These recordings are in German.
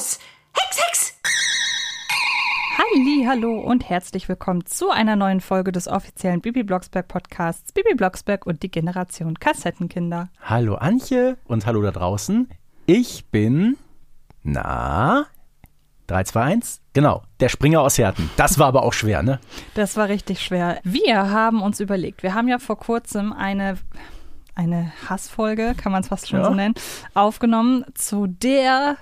los. Hex, Hex! Halli, hallo und herzlich willkommen zu einer neuen Folge des offiziellen Bibi Blocksberg Podcasts Bibi Blocksberg und die Generation Kassettenkinder. Hallo Antje und hallo da draußen. Ich bin, na, 3, 2, 1, genau, der Springer aus Herten. Das war aber auch schwer, ne? Das war richtig schwer. Wir haben uns überlegt, wir haben ja vor kurzem eine eine Hassfolge, kann man es fast schon Ja. so nennen, aufgenommen zu der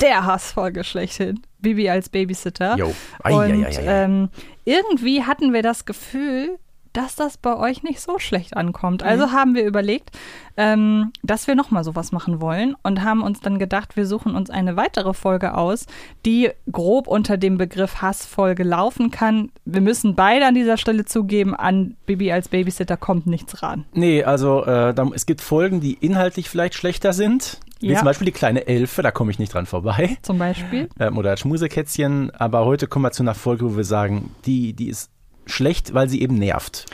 der Hassfolge schlechthin. Bibi als Babysitter. Jo. Ei, und. Ähm, irgendwie hatten wir das Gefühl, dass das bei euch nicht so schlecht ankommt. Also haben wir überlegt, ähm, dass wir nochmal sowas machen wollen und haben uns dann gedacht, wir suchen uns eine weitere Folge aus, die grob unter dem Begriff Hassfolge laufen kann. Wir müssen beide an dieser Stelle zugeben, an Bibi als Babysitter kommt nichts ran. Nee, also äh, es gibt Folgen, die inhaltlich vielleicht schlechter sind. Wie Ja. zum Beispiel die kleine Elfe, da komme ich nicht dran vorbei. Zum Beispiel. Ähm, oder Schmusekätzchen. Aber heute kommen wir zu einer Folge, wo wir sagen, die, die ist schlecht, weil sie eben nervt.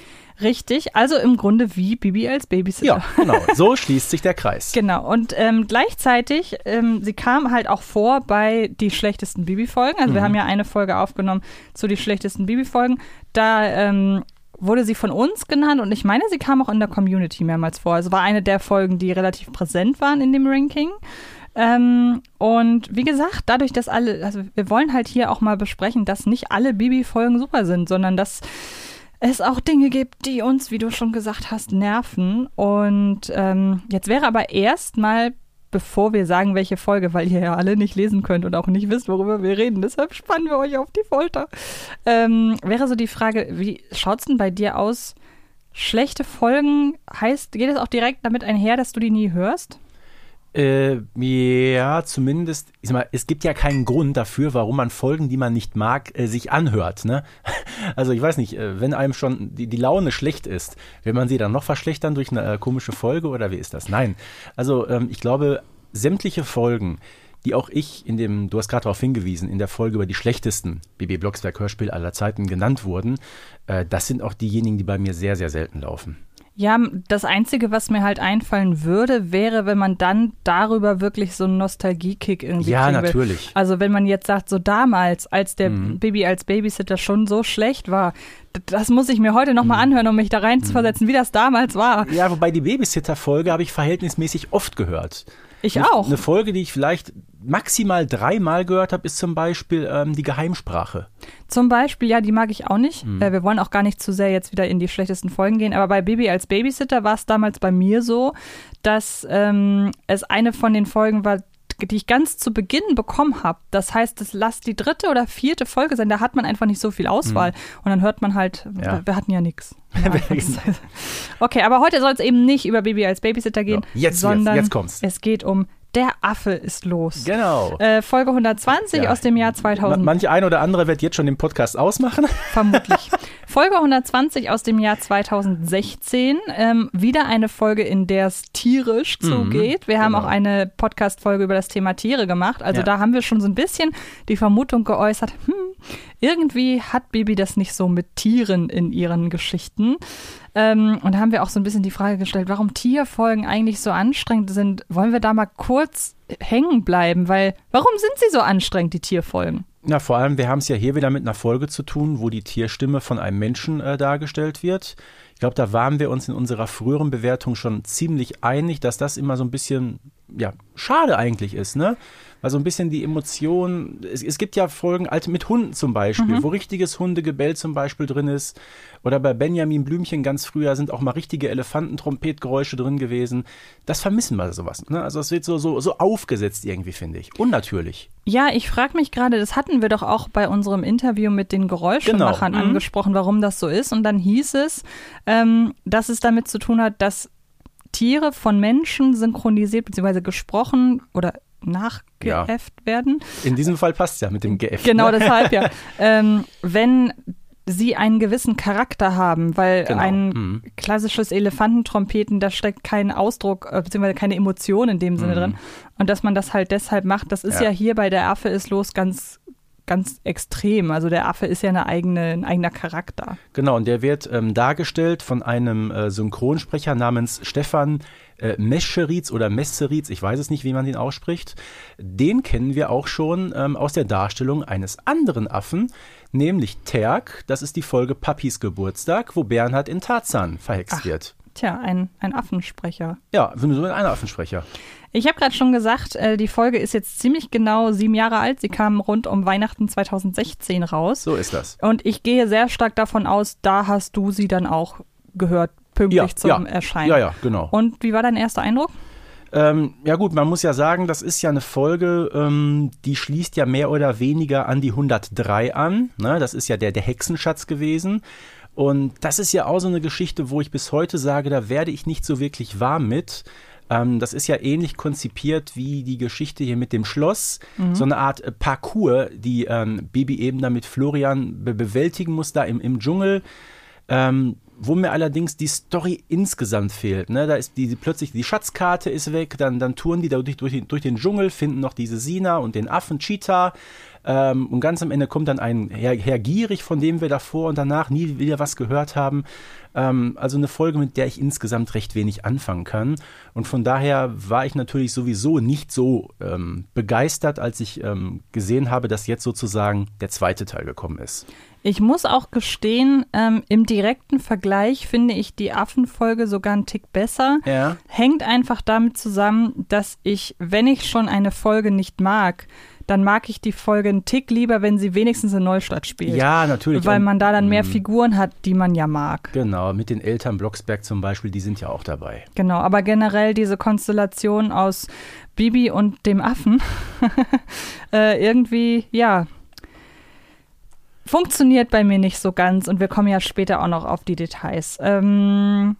Richtig, also im Grunde wie Bibi als Babysitter. Ja, genau. So schließt sich der Kreis. Genau, und ähm, gleichzeitig, ähm, sie kam halt auch vor bei die schlechtesten Bibi-Folgen. Also wir haben ja eine Folge aufgenommen zu die schlechtesten Bibi-Folgen. Da ähm, wurde sie von uns genannt und ich meine, sie kam auch in der Community mehrmals vor. Also war eine der Folgen, die relativ präsent waren in dem Ranking. Ähm, und wie gesagt, dadurch, dass alle, also wir wollen halt hier auch mal besprechen, dass nicht alle Bibi-Folgen super sind, sondern dass es auch Dinge gibt, die uns, wie du schon gesagt hast, nerven. Und ähm, jetzt wäre aber erstmal, bevor wir sagen, welche Folge, weil ihr ja alle nicht lesen könnt und auch nicht wisst, worüber wir reden, deshalb spannen wir euch auf die Folter, ähm, wäre so die Frage, wie schaut's denn bei dir aus? Schlechte Folgen heißt, geht es auch direkt damit einher, dass du die nie hörst? Äh, ja, zumindest, ich sag mal, es gibt ja keinen Grund dafür, warum man Folgen, die man nicht mag, äh, sich anhört. Ne? Also ich weiß nicht, äh, wenn einem schon die, die Laune schlecht ist, will man sie dann noch verschlechtern durch eine äh, komische Folge oder wie ist das? Nein. Also ähm, ich glaube, sämtliche Folgen, die auch ich in dem, du hast gerade darauf hingewiesen, in der Folge über die schlechtesten BB Blocksberg Hörspiel aller Zeiten genannt wurden, äh, das sind auch diejenigen, die bei mir sehr, sehr selten laufen. Ja, das Einzige, was mir halt einfallen würde, wäre, wenn man dann darüber wirklich so einen Nostalgie-Kick irgendwie Ja, will. natürlich. Also wenn man jetzt sagt, so damals, als der Baby als Babysitter schon so schlecht war, das muss ich mir heute nochmal mal anhören, um mich da reinzuversetzen, wie das damals war. Ja, wobei die Babysitter-Folge habe ich verhältnismäßig oft gehört. Ich Eine- auch. Eine Folge, die ich vielleicht maximal dreimal gehört habe, ist zum Beispiel ähm, die Geheimsprache. Zum Beispiel, ja, die mag ich auch nicht. Mhm. Äh, wir wollen auch gar nicht zu sehr jetzt wieder in die schlechtesten Folgen gehen, aber bei Baby als Babysitter war es damals bei mir so, dass ähm, es eine von den Folgen war, die ich ganz zu Beginn bekommen habe. Das heißt, es lasst die dritte oder vierte Folge sein, da hat man einfach nicht so viel Auswahl. Und dann hört man halt, Mhm. Ja. wir, hatten ja nichts. okay, aber heute soll es eben nicht über Baby als Babysitter gehen, So, jetzt- sondern jetzt- jetzt kommt's. es geht um Der Affe ist los. Genau. Äh, Folge 120 Ja. aus dem Jahr Ma- 2000. Manche ein oder andere wird jetzt schon den Podcast ausmachen. Vermutlich. Folge 120 aus dem Jahr 2016. Ähm, wieder eine Folge, in der es tierisch zugeht. Wir haben genau. auch eine Podcast-Folge über das Thema Tiere gemacht. Also Ja. da haben wir schon so ein bisschen die Vermutung geäußert, hm, irgendwie hat Bibi das nicht so mit Tieren in ihren Geschichten. Ähm, und da haben wir auch so ein bisschen die Frage gestellt, warum Tierfolgen eigentlich so anstrengend sind. Wollen wir da mal kurz hängen bleiben? Weil, warum sind sie so anstrengend, die Tierfolgen? Na, vor allem, wir haben es ja hier wieder mit einer Folge zu tun, wo die Tierstimme von einem Menschen äh, dargestellt wird. Ich glaube, da waren wir uns in unserer früheren Bewertung schon ziemlich einig, dass das immer so ein bisschen, ja, schade eigentlich ist, ne? Weil so ein bisschen die Emotion, es, es gibt ja Folgen alt mit Hunden zum Beispiel, wo richtiges Hundegebell zum Beispiel drin ist. Oder bei Benjamin Blümchen ganz früher sind auch mal richtige Elefantentrompetgeräusche drin gewesen. Das vermissen wir sowas, ne? Also es wird so, so, so aufgesetzt irgendwie, finde ich. Unnatürlich. Ja, ich frage mich gerade, das hatten wir doch auch bei unserem Interview mit den Geräuschemachern Genau, mhm. angesprochen, warum das so ist. Und dann hieß es, ähm, dass es damit zu tun hat, dass Tiere von Menschen synchronisiert bzw. gesprochen oder nachgeäfft werden. In diesem Fall passt ja mit dem GF. Genau ne? deshalb, ja. Ähm, wenn sie einen gewissen Charakter haben, weil Genau, ein mhm. klassisches Elefantentrompeten, da steckt kein Ausdruck äh, beziehungsweise keine Emotion in dem Sinne drin. Und dass man das halt deshalb macht, das ist ja, Mhm. Ja. hier bei der Affe ist los ganz ganz extrem. Also der Affe ist ja eine eigene, ein eigener Charakter. Genau, und der wird ähm, dargestellt von einem äh, Synchronsprecher namens Stefan äh, Mescheritz oder Messeritz, ich weiß es nicht, wie man den ausspricht. Den kennen wir auch schon ähm, aus der Darstellung eines anderen Affen, nämlich Terk. Das ist die Folge Papis Geburtstag, wo Bernhard in Tarzan verhext Ach. wird. Tja, ein, ein Affensprecher. Ja, so ein Affensprecher. Ich habe gerade schon gesagt, äh, die Folge ist jetzt ziemlich genau sieben Jahre alt. Sie kam rund um Weihnachten 2016 raus. So ist das. Und ich gehe sehr stark davon aus, da hast du sie dann auch gehört, pünktlich Ja, zum ja. Erscheinen. Ja, ja, genau. Und wie war dein erster Eindruck? Ähm, ja gut, man muss ja sagen, das ist ja eine Folge, ähm, die schließt ja mehr oder weniger an die 103 an. Ne? Das ist ja der, der Hexenschatz gewesen. Und das ist ja auch so eine Geschichte, wo ich bis heute sage, da werde ich nicht so wirklich warm mit. Ähm, das ist ja ähnlich konzipiert wie die Geschichte hier mit dem Schloss. So eine Art äh, Parcours, die ähm, Bibi eben da mit Florian be bewältigen muss, da im, im Dschungel. Ähm, wo mir allerdings die Story insgesamt fehlt. Ne? Da ist die, die plötzlich die Schatzkarte ist weg, dann, dann touren die da durch, durch, den, durch den Dschungel, finden noch diese Sina und den Affen Cheetah. Ähm, und ganz am Ende kommt dann ein Herr, Herr Gierig, von dem wir davor und danach nie wieder was gehört haben. Ähm, also eine Folge, mit der ich insgesamt recht wenig anfangen kann. Und von daher war ich natürlich sowieso nicht so ähm, begeistert, als ich ähm, gesehen habe, dass jetzt sozusagen der zweite Teil gekommen ist. Ich muss auch gestehen, ähm, im direkten Vergleich finde ich die Affenfolge sogar einen Tick besser. Ja. Hängt einfach damit zusammen, dass ich, wenn ich schon eine Folge nicht mag, dann mag ich die Folge einen Tick lieber, wenn sie wenigstens in Neustadt spielt. Ja, natürlich. Weil man da dann mehr Mhm. Figuren hat, die man ja mag. Genau, mit den Eltern Blocksberg zum Beispiel, die sind ja auch dabei. Genau, aber generell diese Konstellation aus Bibi und dem Affen äh, irgendwie, ja, funktioniert bei mir nicht so ganz und wir kommen ja später auch noch auf die Details. Ähm,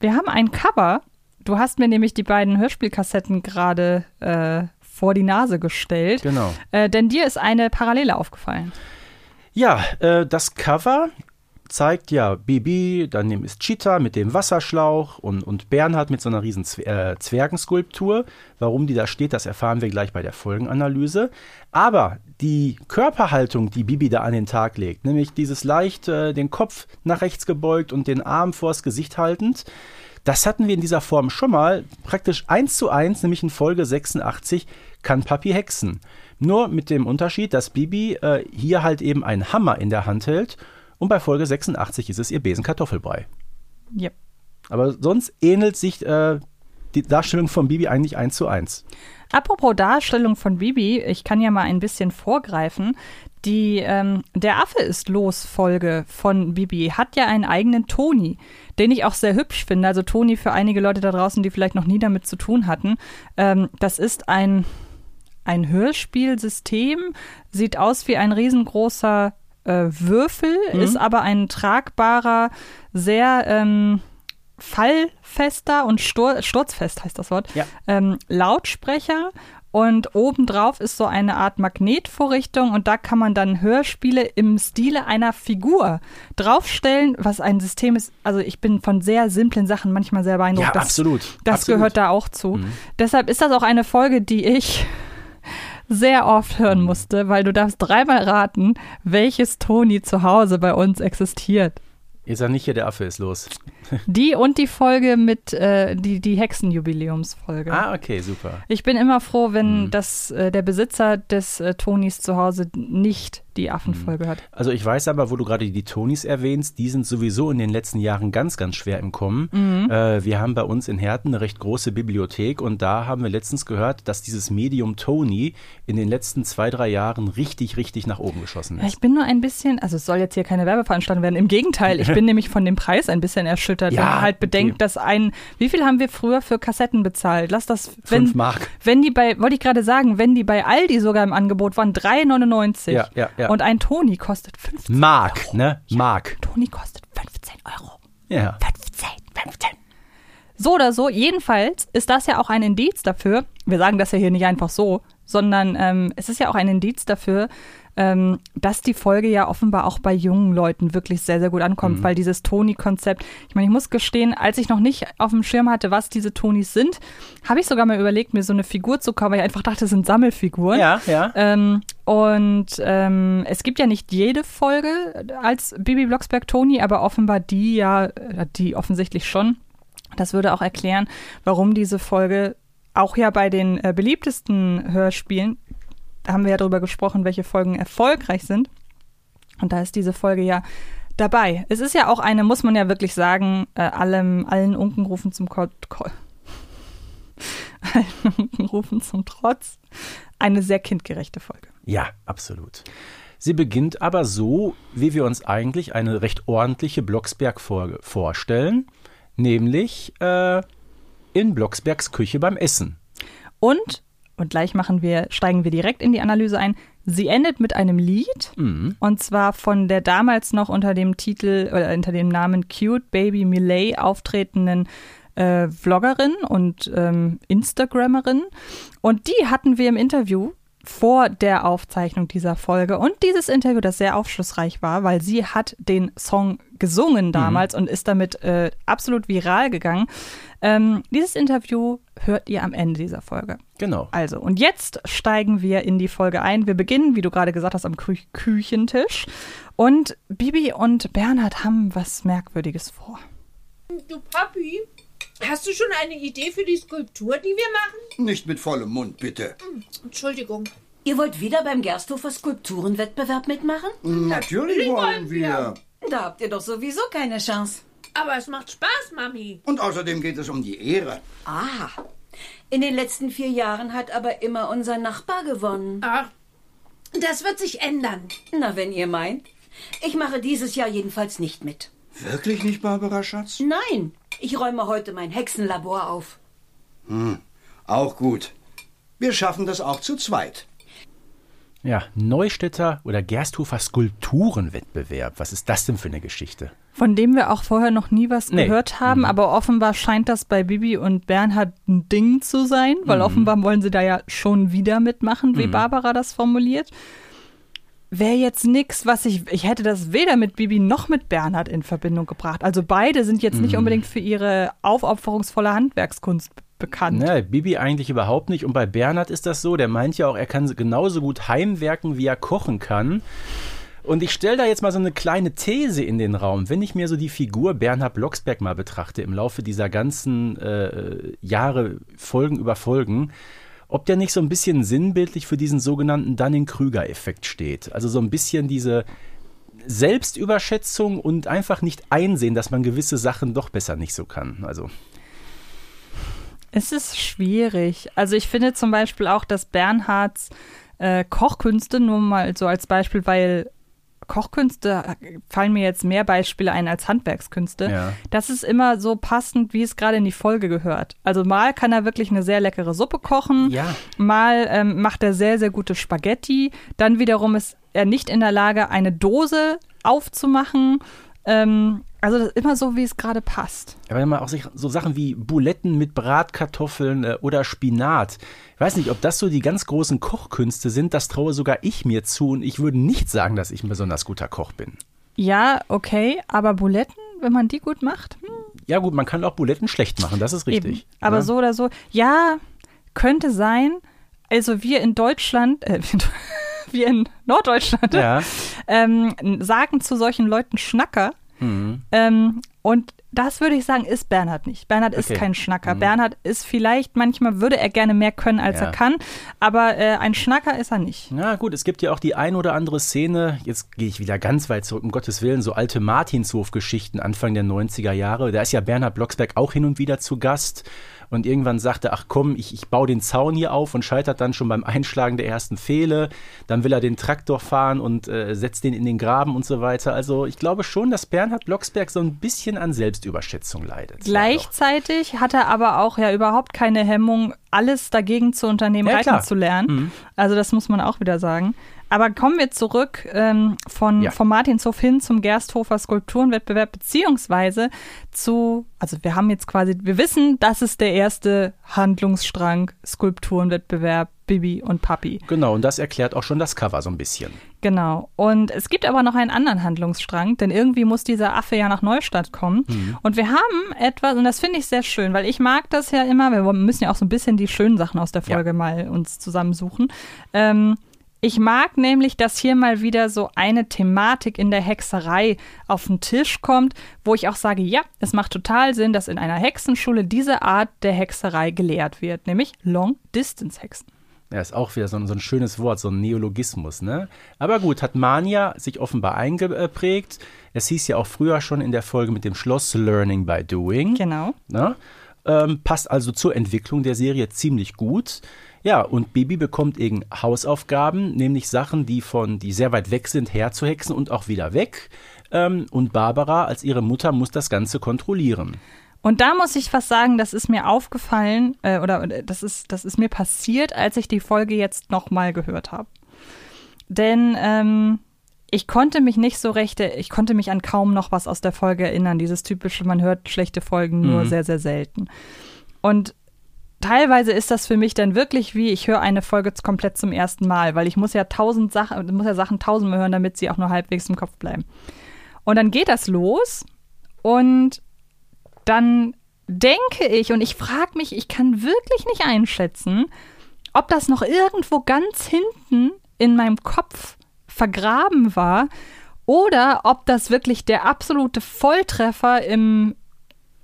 wir haben ein Cover. Du hast mir nämlich die beiden Hörspielkassetten gerade äh, vor die Nase gestellt, Genau. äh, denn dir ist eine Parallele aufgefallen. Ja, äh, das Cover zeigt ja Bibi, daneben ist Cheetah mit dem Wasserschlauch und, und Bernhard mit so einer riesen Zwer äh, Zwergenskulptur. Warum die da steht, das erfahren wir gleich bei der Folgenanalyse. Aber die Körperhaltung, die Bibi da an den Tag legt, nämlich dieses leicht äh, den Kopf nach rechts gebeugt und den Arm vors Gesicht haltend, das hatten wir in dieser Form schon mal, praktisch eins zu eins, nämlich in Folge 86, kann Papi hexen. Nur mit dem Unterschied, dass Bibi äh, hier halt eben einen Hammer in der Hand hält und bei Folge 86 ist es ihr Besen Kartoffelbrei. Yep. Aber sonst ähnelt sich äh, die Darstellung von Bibi eigentlich eins zu eins. Apropos Darstellung von Bibi, ich kann ja mal ein bisschen vorgreifen. Die ähm, Der Affe ist los Folge von Bibi hat ja einen eigenen Toni, den ich auch sehr hübsch finde. Also Toni für einige Leute da draußen, die vielleicht noch nie damit zu tun hatten. Ähm, das ist ein, ein Hörspielsystem, sieht aus wie ein riesengroßer äh, Würfel, ist aber ein tragbarer, sehr ähm, fallfester und stur sturzfest heißt das Wort, Ja. ähm, Lautsprecher und obendrauf ist so eine Art Magnetvorrichtung und da kann man dann Hörspiele im Stile einer Figur draufstellen, was ein System ist. Also ich bin von sehr simplen Sachen manchmal sehr beeindruckt. Ja, das, absolut. Das absolut. gehört da auch zu. Mhm. Deshalb ist das auch eine Folge, die ich sehr oft hören musste, weil du darfst dreimal raten, welches Toni zu Hause bei uns existiert. Ihr sagt nicht hier, der Affe ist los. Die und die Folge mit, äh, die, die Hexenjubiläumsfolge. Ah, okay, super. Ich bin immer froh, wenn Mhm. das, äh, der Besitzer des äh, Tonis zu Hause nicht die Affenfolge hat. Also ich weiß aber, wo du gerade die Tonys erwähnst, die sind sowieso in den letzten Jahren ganz, ganz schwer im Kommen. Mhm. Äh, wir haben bei uns in Herten eine recht große Bibliothek und da haben wir letztens gehört, dass dieses Medium Tony in den letzten zwei, drei Jahren richtig, richtig nach oben geschossen Ja, ist. ich bin nur ein bisschen, also es soll jetzt hier keine Werbeveranstaltung werden. Im Gegenteil, ich bin nämlich von dem Preis ein bisschen erschüttert, wenn Ja, man halt okay. bedenkt, dass ein, wie viel haben wir früher für Kassetten bezahlt? Lass das, wenn, Fünf Mark. wenn die bei, wollte ich gerade sagen, wenn die bei Aldi sogar im Angebot waren, 3,99 Ja, ja, ja. und ein Toni kostet 15 Mark, ne? Mark. Toni kostet 15 Euro. Ja. 15, 15. So oder so, jedenfalls ist das ja auch ein Indiz dafür, wir sagen das ja hier nicht einfach so, sondern ähm, es ist ja auch ein Indiz dafür, ähm, dass die Folge ja offenbar auch bei jungen Leuten wirklich sehr, sehr gut ankommt, Mhm. weil dieses Toni-Konzept, ich meine, ich muss gestehen, als ich noch nicht auf dem Schirm hatte, was diese Tonis sind, habe ich sogar mal überlegt, mir so eine Figur zu kaufen, weil ich einfach dachte, das sind Sammelfiguren. Ja, ja. Ähm, und ähm, es gibt ja nicht jede Folge als Bibi Blocksberg Toni, aber offenbar die ja, äh, die offensichtlich schon. Das würde auch erklären, warum diese Folge auch ja bei den äh, beliebtesten Hörspielen, da haben wir ja drüber gesprochen, welche Folgen erfolgreich sind. Und da ist diese Folge ja dabei. Es ist ja auch eine, muss man ja wirklich sagen, äh, allem, allen Unkenrufen zum Ko Ko allen Unkenrufen zum Trotz, eine sehr kindgerechte Folge. Ja, absolut. Sie beginnt aber so, wie wir uns eigentlich eine recht ordentliche Blocksberg-Folge vorstellen, nämlich äh, in Blocksbergs Küche beim Essen. Und, und gleich machen wir, steigen wir direkt in die Analyse ein. Sie endet mit einem Lied, und zwar von der damals noch unter dem Titel oder unter dem Namen Cute Baby Millet auftretenden äh, Vloggerin und ähm, Instagrammerin. Und die hatten wir im Interview vor der Aufzeichnung dieser Folge. Und dieses Interview, das sehr aufschlussreich war, weil sie hat den Song gesungen damals und ist damit äh, absolut viral gegangen. Ähm, dieses Interview hört ihr am Ende dieser Folge. Genau. Also, und jetzt steigen wir in die Folge ein. Wir beginnen, wie du gerade gesagt hast, am Kü Küchentisch. Und Bibi und Bernhard haben was Merkwürdiges vor. Du Papi, hast du schon eine Idee für die Skulptur, die wir machen? Nicht mit vollem Mund, bitte. Entschuldigung. Ihr wollt wieder beim Gersthofer Skulpturenwettbewerb mitmachen? Natürlich wollen wir. Da habt ihr doch sowieso keine Chance. Aber es macht Spaß, Mami. Und außerdem geht es um die Ehre. Ah. In den letzten vier Jahren hat aber immer unser Nachbar gewonnen. Ach, das wird sich ändern. Na, wenn ihr meint. Ich mache dieses Jahr jedenfalls nicht mit. Wirklich nicht, Barbara Schatz? Nein, ich räume heute mein Hexenlabor auf. Auch gut. Wir schaffen das auch zu zweit. Ja, Neustädter oder Gersthofer Skulpturenwettbewerb. Was ist das denn für eine Geschichte? Von dem wir auch vorher noch nie was Nee. gehört haben, aber offenbar scheint das bei Bibi und Bernhard ein Ding zu sein, weil offenbar wollen sie da ja schon wieder mitmachen, wie Barbara das formuliert. Wäre jetzt nix, was ich, ich hätte das weder mit Bibi noch mit Bernhard in Verbindung gebracht. Also beide sind jetzt nicht unbedingt für ihre aufopferungsvolle Handwerkskunst bekannt. Ne, Bibi eigentlich überhaupt nicht. Und bei Bernhard ist das so, der meint ja auch, er kann genauso gut heimwerken, wie er kochen kann. Und ich stelle da jetzt mal so eine kleine These in den Raum. Wenn ich mir so die Figur Bernhard Blocksberg mal betrachte im Laufe dieser ganzen äh, Jahre, Folgen über Folgen, ob der nicht so ein bisschen sinnbildlich für diesen sogenannten Dunning-Krüger-Effekt steht. Also so ein bisschen diese Selbstüberschätzung und einfach nicht einsehen, dass man gewisse Sachen doch besser nicht so kann. Also Es ist schwierig. Also ich finde zum Beispiel auch, dass Bernhards äh, Kochkünste, nur mal so als Beispiel, weil Kochkünste äh, fallen mir jetzt mehr Beispiele ein als Handwerkskünste. Ja. Das ist immer so passend, wie es gerade in die Folge gehört. Also mal kann er wirklich eine sehr leckere Suppe kochen, Ja. mal ähm, macht er sehr, sehr gute Spaghetti. Dann wiederum ist er nicht in der Lage, eine Dose aufzumachen. Ähm, also immer so, wie es gerade passt. Aber wenn man auch sich so Sachen wie Buletten mit Bratkartoffeln äh, oder Spinat. Ich weiß nicht, ob das so die ganz großen Kochkünste sind, das traue sogar ich mir zu und ich würde nicht sagen, dass ich ein besonders guter Koch bin. Ja, okay, aber Buletten, wenn man die gut macht, hm, Ja gut, man kann auch Buletten schlecht machen, das ist richtig. Eben. Aber Ja. so oder so, ja, könnte sein. Also wir in Deutschland, äh, wir in Norddeutschland, Ja, ähm, sagen zu solchen Leuten Schnacker. Mhm. Ähm, und das würde ich sagen, ist Bernhard nicht. Bernhard ist Okay. Mhm. kein Schnacker. Bernhard ist vielleicht, manchmal würde er gerne mehr können, als Ja. er kann, aber äh, ein Schnacker ist er nicht. Na gut, es gibt ja auch die ein oder andere Szene, jetzt gehe ich wieder ganz weit zurück, um Gottes Willen, so alte Martinshof-Geschichten Anfang der 90er Jahre. Da ist ja Bernhard Blocksberg auch hin und wieder zu Gast. Und irgendwann sagt er, ach komm, ich, ich baue den Zaun hier auf und scheitert dann schon beim Einschlagen der ersten Pfähle. Dann will er den Traktor fahren und äh, setzt den in den Graben und so weiter. Also ich glaube schon, dass Bernhard Blocksberg so ein bisschen an Selbstüberschätzung leidet. Gleichzeitig hat er aber auch ja überhaupt keine Hemmung, alles dagegen zu unternehmen, Ja, reiten klar. zu lernen. Mhm. Also das muss man auch wieder sagen. Aber kommen wir zurück ähm, von, Ja. vom Martinshof hin zum Gersthofer Skulpturenwettbewerb, beziehungsweise zu, also wir haben jetzt quasi, wir wissen, das ist der erste Handlungsstrang, Skulpturenwettbewerb, Bibi und Papi. Genau, und das erklärt auch schon das Cover so ein bisschen. Genau. Und es gibt aber noch einen anderen Handlungsstrang, denn irgendwie muss dieser Affe ja nach Neustadt kommen. Und wir haben etwas, und das finde ich sehr schön, weil ich mag das ja immer, wir müssen ja auch so ein bisschen die schönen Sachen aus der Ja. Folge mal uns zusammensuchen. Ähm, ich mag nämlich, dass hier mal wieder so eine Thematik in der Hexerei auf den Tisch kommt, wo ich auch sage, ja, es macht total Sinn, dass in einer Hexenschule diese Art der Hexerei gelehrt wird, nämlich Long-Distance-Hexen. Ja, ist auch wieder so ein, so ein schönes Wort, so ein Neologismus, ne? Aber gut, hat Mania sich offenbar eingeprägt. Es hieß ja auch früher schon in der Folge mit dem Schloss Learning by Doing. Genau. Ne? Ähm, passt also zur Entwicklung der Serie ziemlich gut. Ja, und Bibi bekommt eben Hausaufgaben, nämlich Sachen, die von, die sehr weit weg sind, herzuhexen und auch wieder weg. Ähm, und Barbara als ihre Mutter muss das Ganze kontrollieren. Und da muss ich was sagen, das ist mir aufgefallen, äh, oder äh, das ist, das ist mir passiert, als ich die Folge jetzt nochmal gehört habe. Denn ähm, ich konnte mich nicht so recht, ich konnte mich an kaum noch was aus der Folge erinnern. Dieses typische, man hört schlechte Folgen nur Mhm. sehr, sehr selten. Und teilweise ist das für mich dann wirklich wie, ich höre eine Folge komplett zum ersten Mal, weil ich muss ja tausend Sachen, muss ja Sachen tausendmal hören, damit sie auch nur halbwegs im Kopf bleiben. Und dann geht das los und dann denke ich und ich frage mich, ich kann wirklich nicht einschätzen, ob das noch irgendwo ganz hinten in meinem Kopf vergraben war oder ob das wirklich der absolute Volltreffer im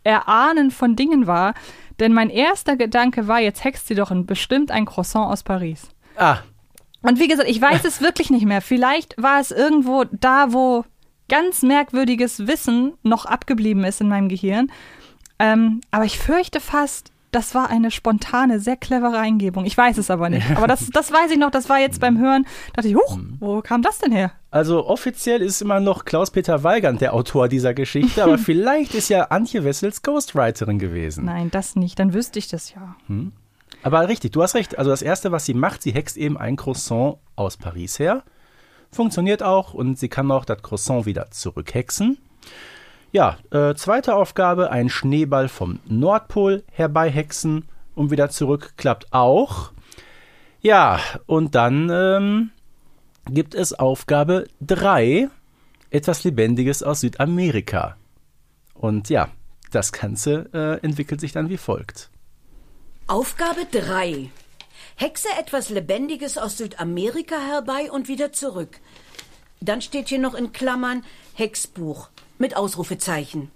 Erahnen von Dingen war. Denn mein erster Gedanke war, jetzt hext sie doch ein, bestimmt ein Croissant aus Paris. Ah, Und wie gesagt, ich weiß es wirklich nicht mehr. Vielleicht war es irgendwo da, wo ganz merkwürdiges Wissen noch abgeblieben ist in meinem Gehirn. Ähm, aber ich fürchte fast, das war eine spontane, sehr clevere Eingebung. Ich weiß es aber nicht. Aber das, das weiß ich noch, das war jetzt beim Hören, dachte ich, huch, wo kam das denn her? Also offiziell ist immer noch Klaus-Peter Weigand der Autor dieser Geschichte, aber vielleicht ist ja Antje Wessels Ghostwriterin gewesen. Nein, das nicht. Dann wüsste ich das ja. Aber richtig, du hast recht. Also das Erste, was sie macht, sie hext eben ein Croissant aus Paris her. Funktioniert auch und sie kann auch das Croissant wieder zurückhexen. Ja, äh, zweite Aufgabe, ein Schneeball vom Nordpol herbeihexen und wieder zurück. Klappt auch. Ja, und dann ähm, gibt es Aufgabe 3, etwas Lebendiges aus Südamerika. Und ja, das Ganze äh, entwickelt sich dann wie folgt. Aufgabe 3. Hexe etwas Lebendiges aus Südamerika herbei und wieder zurück. Dann steht hier noch in Klammern Hexbuch mit Ausrufezeichen.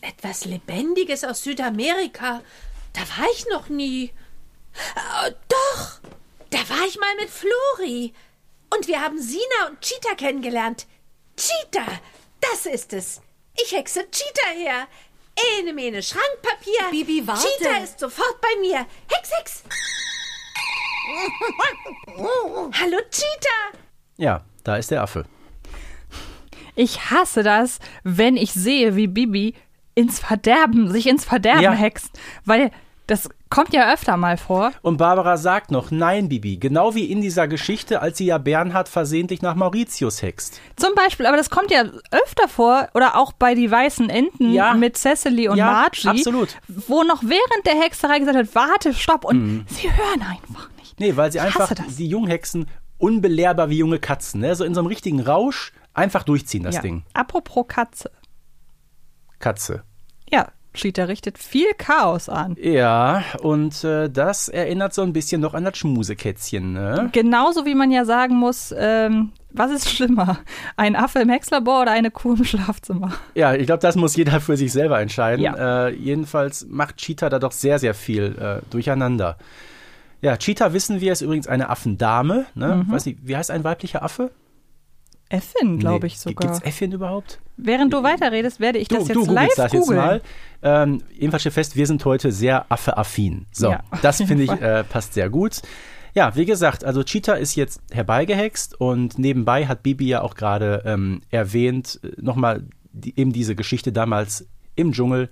Etwas Lebendiges aus Südamerika. Da war ich noch nie. Äh, doch, da war ich mal mit Flori. Und wir haben Sina und Cheetah kennengelernt. Cheetah, das ist es. Ich hexe Cheetah her. Ene, mene, Schrankpapier. Bibi, warte. Cheetah ist sofort bei mir. Hex, hex. Hallo, Cheetah. Ja, da ist der Affe. Ich hasse das, wenn ich sehe, wie Bibi ins Verderben, sich ins Verderben Ja. hext. Weil das kommt ja öfter mal vor. Und Barbara sagt noch, nein, Bibi, genau wie in dieser Geschichte, als sie ja Bernhard versehentlich nach Mauritius hext. Zum Beispiel, aber das kommt ja öfter vor, oder auch bei die weißen Enten Ja. mit Cecily und Ja, Margie, absolut. wo noch während der Hexerei gesagt hat, warte, stopp, und sie hören einfach nicht. Nee, weil sie Ich einfach, die Junghexen, unbelehrbar wie junge Katzen, ne? so in so einem richtigen Rausch, einfach durchziehen das ja. Ding. Apropos Katze. Katze. Ja, Cheetah richtet viel Chaos an. Ja, und äh, das erinnert so ein bisschen noch an das Schmusekätzchen, ne? Genauso wie man ja sagen muss, ähm, was ist schlimmer? Ein Affe im Hexlabor oder eine Kuh im Schlafzimmer? Ja, ich glaube, das muss jeder für sich selber entscheiden. Ja. Äh, jedenfalls macht Cheetah da doch sehr, sehr viel äh, durcheinander. Ja, Cheetah wissen wir, ist übrigens eine Affendame. Ne? Mhm. Weiß nicht, wie heißt ein weiblicher Affe? Effin, glaube Nee. ich sogar. Gibt's Äffchen überhaupt? Während du weiterredest, werde ich Du, das du jetzt googelst live das jetzt googeln. mal. Ähm, jedenfalls steht fest, wir sind heute sehr Affe-affin. So, Ja, das finde ich äh, passt sehr gut. Ja, wie gesagt, also Cheetah ist jetzt herbeigehext und nebenbei hat Bibi ja auch gerade ähm, erwähnt, äh, nochmal die, eben diese Geschichte damals im Dschungel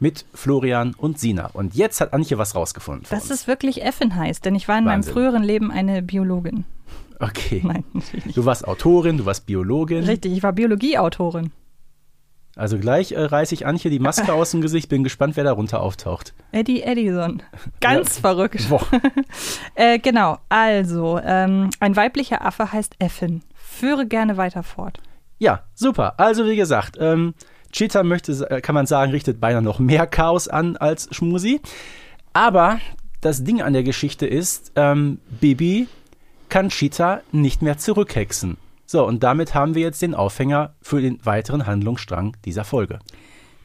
mit Florian und Sina. Und jetzt hat Antje was rausgefunden. für Das uns. ist wirklich Effen heißt, denn ich war in meinem Wahnsinn. früheren Leben eine Biologin. Okay. Nein, natürlich nicht. Du warst Autorin, du warst Biologin. Richtig, ich war Biologieautorin. Also gleich äh, reiße ich Antje die Maske aus dem Gesicht, bin gespannt, wer darunter auftaucht. Eddie Edison. Ganz verrückt. Boah. Äh, genau, also, ähm, ein weiblicher Affe heißt Effen. Führe gerne weiter fort. Ja, super. Also wie gesagt, ähm, Cheetah möchte, äh, kann man sagen, richtet beinahe noch mehr Chaos an als Schmusi. Aber das Ding an der Geschichte ist, ähm, Bibi kann Cheetah nicht mehr zurückhexen. So, und damit haben wir jetzt den Aufhänger für den weiteren Handlungsstrang dieser Folge.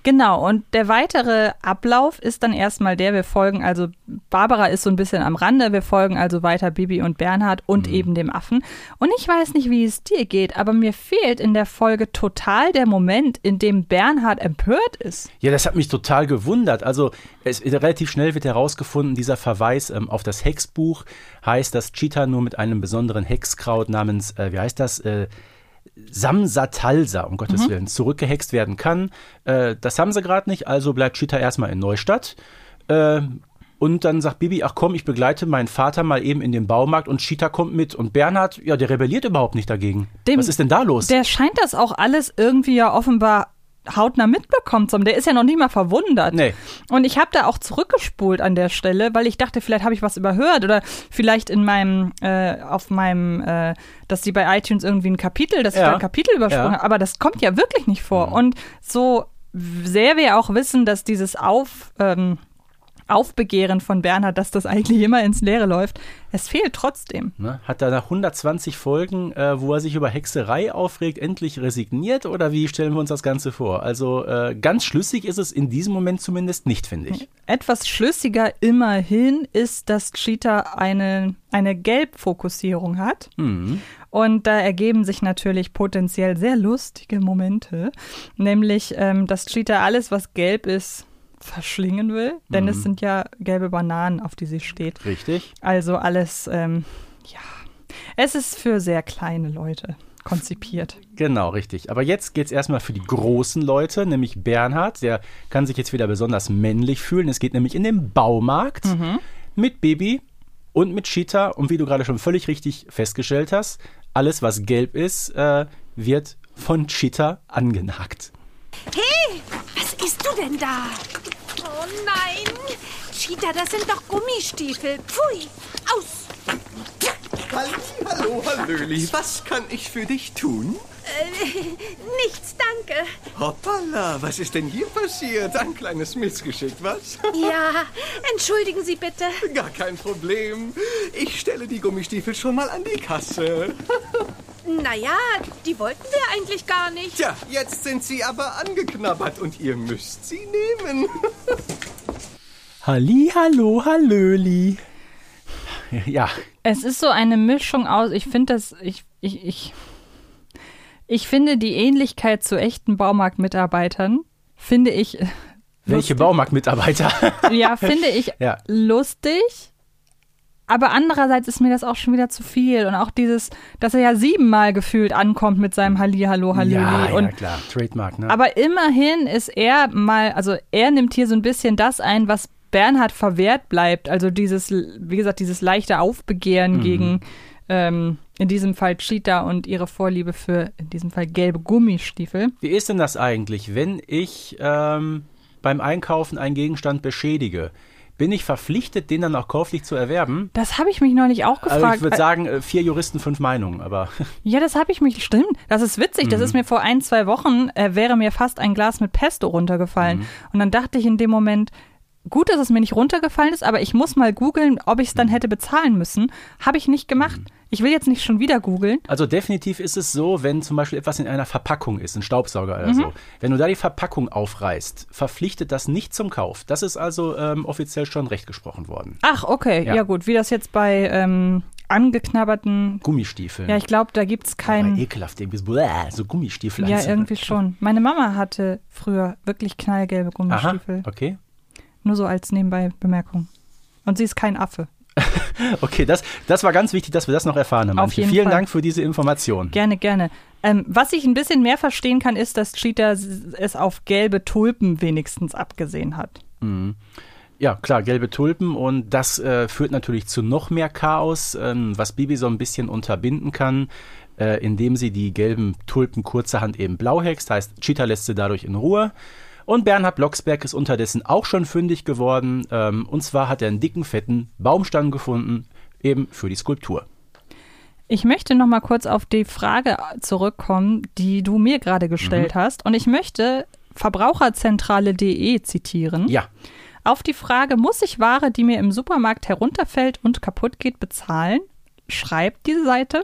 Genau, und der weitere Ablauf ist dann erstmal der, wir folgen, also Barbara ist so ein bisschen am Rande, wir folgen also weiter Bibi und Bernhard und eben dem Affen. Und ich weiß nicht, wie es dir geht, aber mir fehlt in der Folge total der Moment, in dem Bernhard empört ist. Ja, das hat mich total gewundert. Also es, relativ schnell wird herausgefunden, dieser Verweis ähm, auf das Hexbuch heißt, dass Cheetah nur mit einem besonderen Hexkraut namens, äh, wie heißt das, äh, Samsatalsa, um Gottes Willen, zurückgehext werden kann. Äh, das haben sie gerade nicht, also bleibt Cheetah erstmal in Neustadt. Äh, und dann sagt Bibi, ach komm, ich begleite meinen Vater mal eben in den Baumarkt und Cheetah kommt mit. Und Bernhard, ja, der rebelliert überhaupt nicht dagegen. Dem- Was ist denn da los? Der scheint das auch alles irgendwie ja offenbar hautnah mitbekommen zu haben. Der ist ja noch nicht mal verwundert. Nee. Und ich habe da auch zurückgespult an der Stelle, weil ich dachte, vielleicht habe ich was überhört oder vielleicht in meinem, äh, auf meinem, äh, dass die bei iTunes irgendwie ein Kapitel, dass ich Ja. da ein Kapitel übersprungen Ja. Mhm. habe. Aber das kommt ja wirklich nicht vor. Und so sehr wir auch wissen, dass dieses Auf, ähm, Aufbegehren von Bernhard, dass das eigentlich immer ins Leere läuft, es fehlt trotzdem. Ne? Hat er nach 120 Folgen, äh, wo er sich über Hexerei aufregt, endlich resigniert oder wie stellen wir uns das Ganze vor? Also äh, ganz schlüssig ist es in diesem Moment zumindest nicht, finde ich. Etwas schlüssiger immerhin ist, dass Cheetah eine, eine Gelbfokussierung hat. Und da ergeben sich natürlich potenziell sehr lustige Momente. Nämlich, ähm, dass Cheetah alles, was gelb ist, verschlingen will. Denn es sind ja gelbe Bananen, auf die sie steht. Richtig? Also alles, ähm, ja. Es ist für sehr kleine Leute konzipiert. Genau, richtig. Aber jetzt geht es erstmal für die großen Leute, nämlich Bernhard. Der kann sich jetzt wieder besonders männlich fühlen. Es geht nämlich in den Baumarkt mit Baby und mit Cheetah. Und wie du gerade schon völlig richtig festgestellt hast, alles, was gelb ist, äh, wird von Cheetah angenagt. Hey, was isst du denn da? Oh nein! Cheetah, das sind doch Gummistiefel. Pfui! Aus! Hallo, Hallöli. Was kann ich für dich tun? Nichts, danke. Hoppala, was ist denn hier passiert? Ein kleines Missgeschick, was? Ja, entschuldigen Sie bitte. Gar kein Problem. Ich stelle die Gummistiefel schon mal an die Kasse. Naja, die wollten wir eigentlich gar nicht. Tja, jetzt sind sie aber angeknabbert und ihr müsst sie nehmen. Halli, hallo, hallöli. Ja, Es ist so eine Mischung aus, ich finde das, ich, ich, ich, ich finde die Ähnlichkeit zu echten Baumarktmitarbeitern, finde ich, welche Baumarktmitarbeiter? ja, finde ich Ja. lustig. Aber andererseits ist mir das auch schon wieder zu viel. Und auch dieses, dass er ja siebenmal gefühlt ankommt mit seinem Halli, Hallo, Hallöli. ja, ja, und klar, Trademark, ne? Aber immerhin ist er mal, also er nimmt hier so ein bisschen das ein, was Bernhard verwehrt bleibt. Also dieses, wie gesagt, dieses leichte Aufbegehren gegen, ähm, in diesem Fall Cheetah und ihre Vorliebe für, in diesem Fall gelbe Gummistiefel. Wie ist denn das eigentlich, wenn ich ähm, beim Einkaufen einen Gegenstand beschädige? Bin ich verpflichtet, den dann auch käuflich zu erwerben? Das habe ich mich neulich auch gefragt. Also ich würde sagen, äh, vier Juristen, fünf Meinungen, aber Ja, das habe ich mich, stimmt. Das ist witzig. Das ist mir vor ein, zwei Wochen, äh, wäre mir fast ein Glas mit Pesto runtergefallen. Und dann dachte ich in dem Moment, gut, dass es mir nicht runtergefallen ist, aber ich muss mal googeln, ob ich es dann hätte bezahlen müssen. Habe ich nicht gemacht. Ich will jetzt nicht schon wieder googeln. also definitiv ist es so, wenn zum Beispiel etwas in einer Verpackung ist, ein Staubsauger oder so, wenn du da die Verpackung aufreißt, verpflichtet das nicht zum Kauf. Das ist also ähm, offiziell schon recht gesprochen worden. Ach, okay. Ja, Ja. gut. Wie das jetzt bei ähm, angeknabberten. Gummistiefeln. Ja, ich glaube, da gibt es keinen. ekelhaft, irgendwie so, bläh, so Gummistiefel. Ja, irgendwie schon. Meine Mama hatte früher wirklich knallgelbe Aha, Gummistiefel. okay. Nur so als nebenbei Bemerkung. Und sie ist kein Affe. Okay, das, das war ganz wichtig, dass wir das noch erfahren haben. Auf jeden Vielen Fall. Dank für diese Information. Gerne, gerne. Ähm, was ich ein bisschen mehr verstehen kann, ist, dass Cheetah es auf gelbe Tulpen wenigstens abgesehen hat. Ja, klar, gelbe Tulpen und das äh, führt natürlich zu noch mehr Chaos, ähm, was Bibi so ein bisschen unterbinden kann, äh, indem sie die gelben Tulpen kurzerhand eben blau hext, heißt Cheetah lässt sie dadurch in Ruhe. Und Bernhard Blocksberg ist unterdessen auch schon fündig geworden, ähm, und zwar hat er einen dicken, fetten Baumstamm gefunden, eben für die Skulptur. Ich möchte noch mal kurz auf die Frage zurückkommen, die du mir gerade gestellt hast. Und ich möchte verbraucherzentrale.de zitieren. Ja, Auf die Frage, muss ich Ware, die mir im Supermarkt herunterfällt und kaputt geht, bezahlen? Schreibt diese Seite.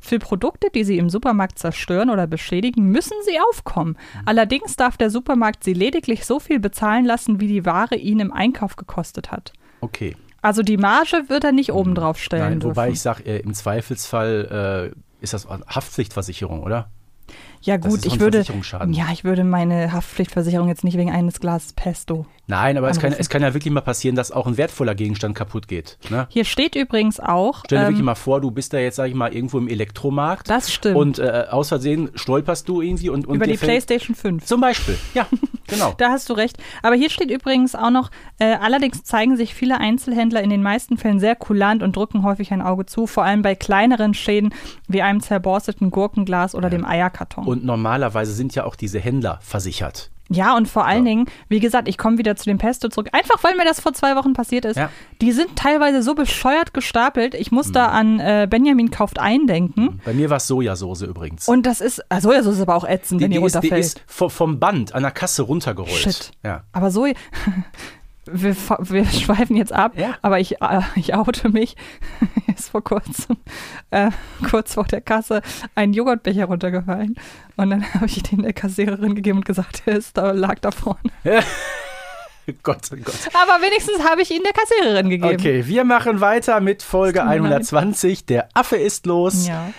Für Produkte, die Sie im Supermarkt zerstören oder beschädigen, müssen Sie aufkommen. Allerdings darf der Supermarkt Sie lediglich so viel bezahlen lassen, wie die Ware ihn im Einkauf gekostet hat. okay. Also die Marge wird er nicht oben drauf stellen Nein, dürfen. wobei ich sage, äh, im Zweifelsfall äh, ist das Haftpflichtversicherung, oder? Ja gut, ich würde ja, ich würde meine Haftpflichtversicherung jetzt nicht wegen eines Glases Pesto. Nein, aber es kann, es kann ja wirklich mal passieren, dass auch ein wertvoller Gegenstand kaputt geht. Ne? Hier steht übrigens auch, Stell dir ähm, wirklich mal vor, du bist da jetzt, sag ich mal, irgendwo im Elektromarkt. Das stimmt. Und äh, aus Versehen stolperst du irgendwie und, und über die PlayStation 5. Zum Beispiel, ja, genau. Da hast du recht. Aber hier steht übrigens auch noch, äh, allerdings zeigen sich viele Einzelhändler in den meisten Fällen sehr kulant und drücken häufig ein Auge zu, vor allem bei kleineren Schäden wie einem zerborsteten Gurkenglas oder dem Eierkarton. Und normalerweise sind ja auch diese Händler versichert. ja, und vor allen Dingen, wie gesagt, ich komme wieder zu dem Pesto zurück, einfach weil mir das vor zwei Wochen passiert ist. Ja. Die sind teilweise so bescheuert gestapelt, ich muss da an äh, Benjamin kauft eindenken. Bei mir war es Sojasauce übrigens. Und das ist, ah, Sojasauce ist aber auch ätzend, wenn die, die, ist, die runterfällt. ist vo- vom Band an der Kasse runtergerollt. Shit. Ja. Aber so, wir, wir schweifen jetzt ab, Ja. aber ich, äh, ich oute mich. ist vor kurzem, äh, kurz vor der Kasse, ein Joghurtbecher runtergefallen. Und dann habe ich den der Kassiererin gegeben und gesagt, der ist da, lag da vorne. Gott, oh Gott. Aber wenigstens habe ich ihn der Kassiererin gegeben. Okay, wir machen weiter mit Folge tut mir leid. 120. Der Affe ist los. Ja.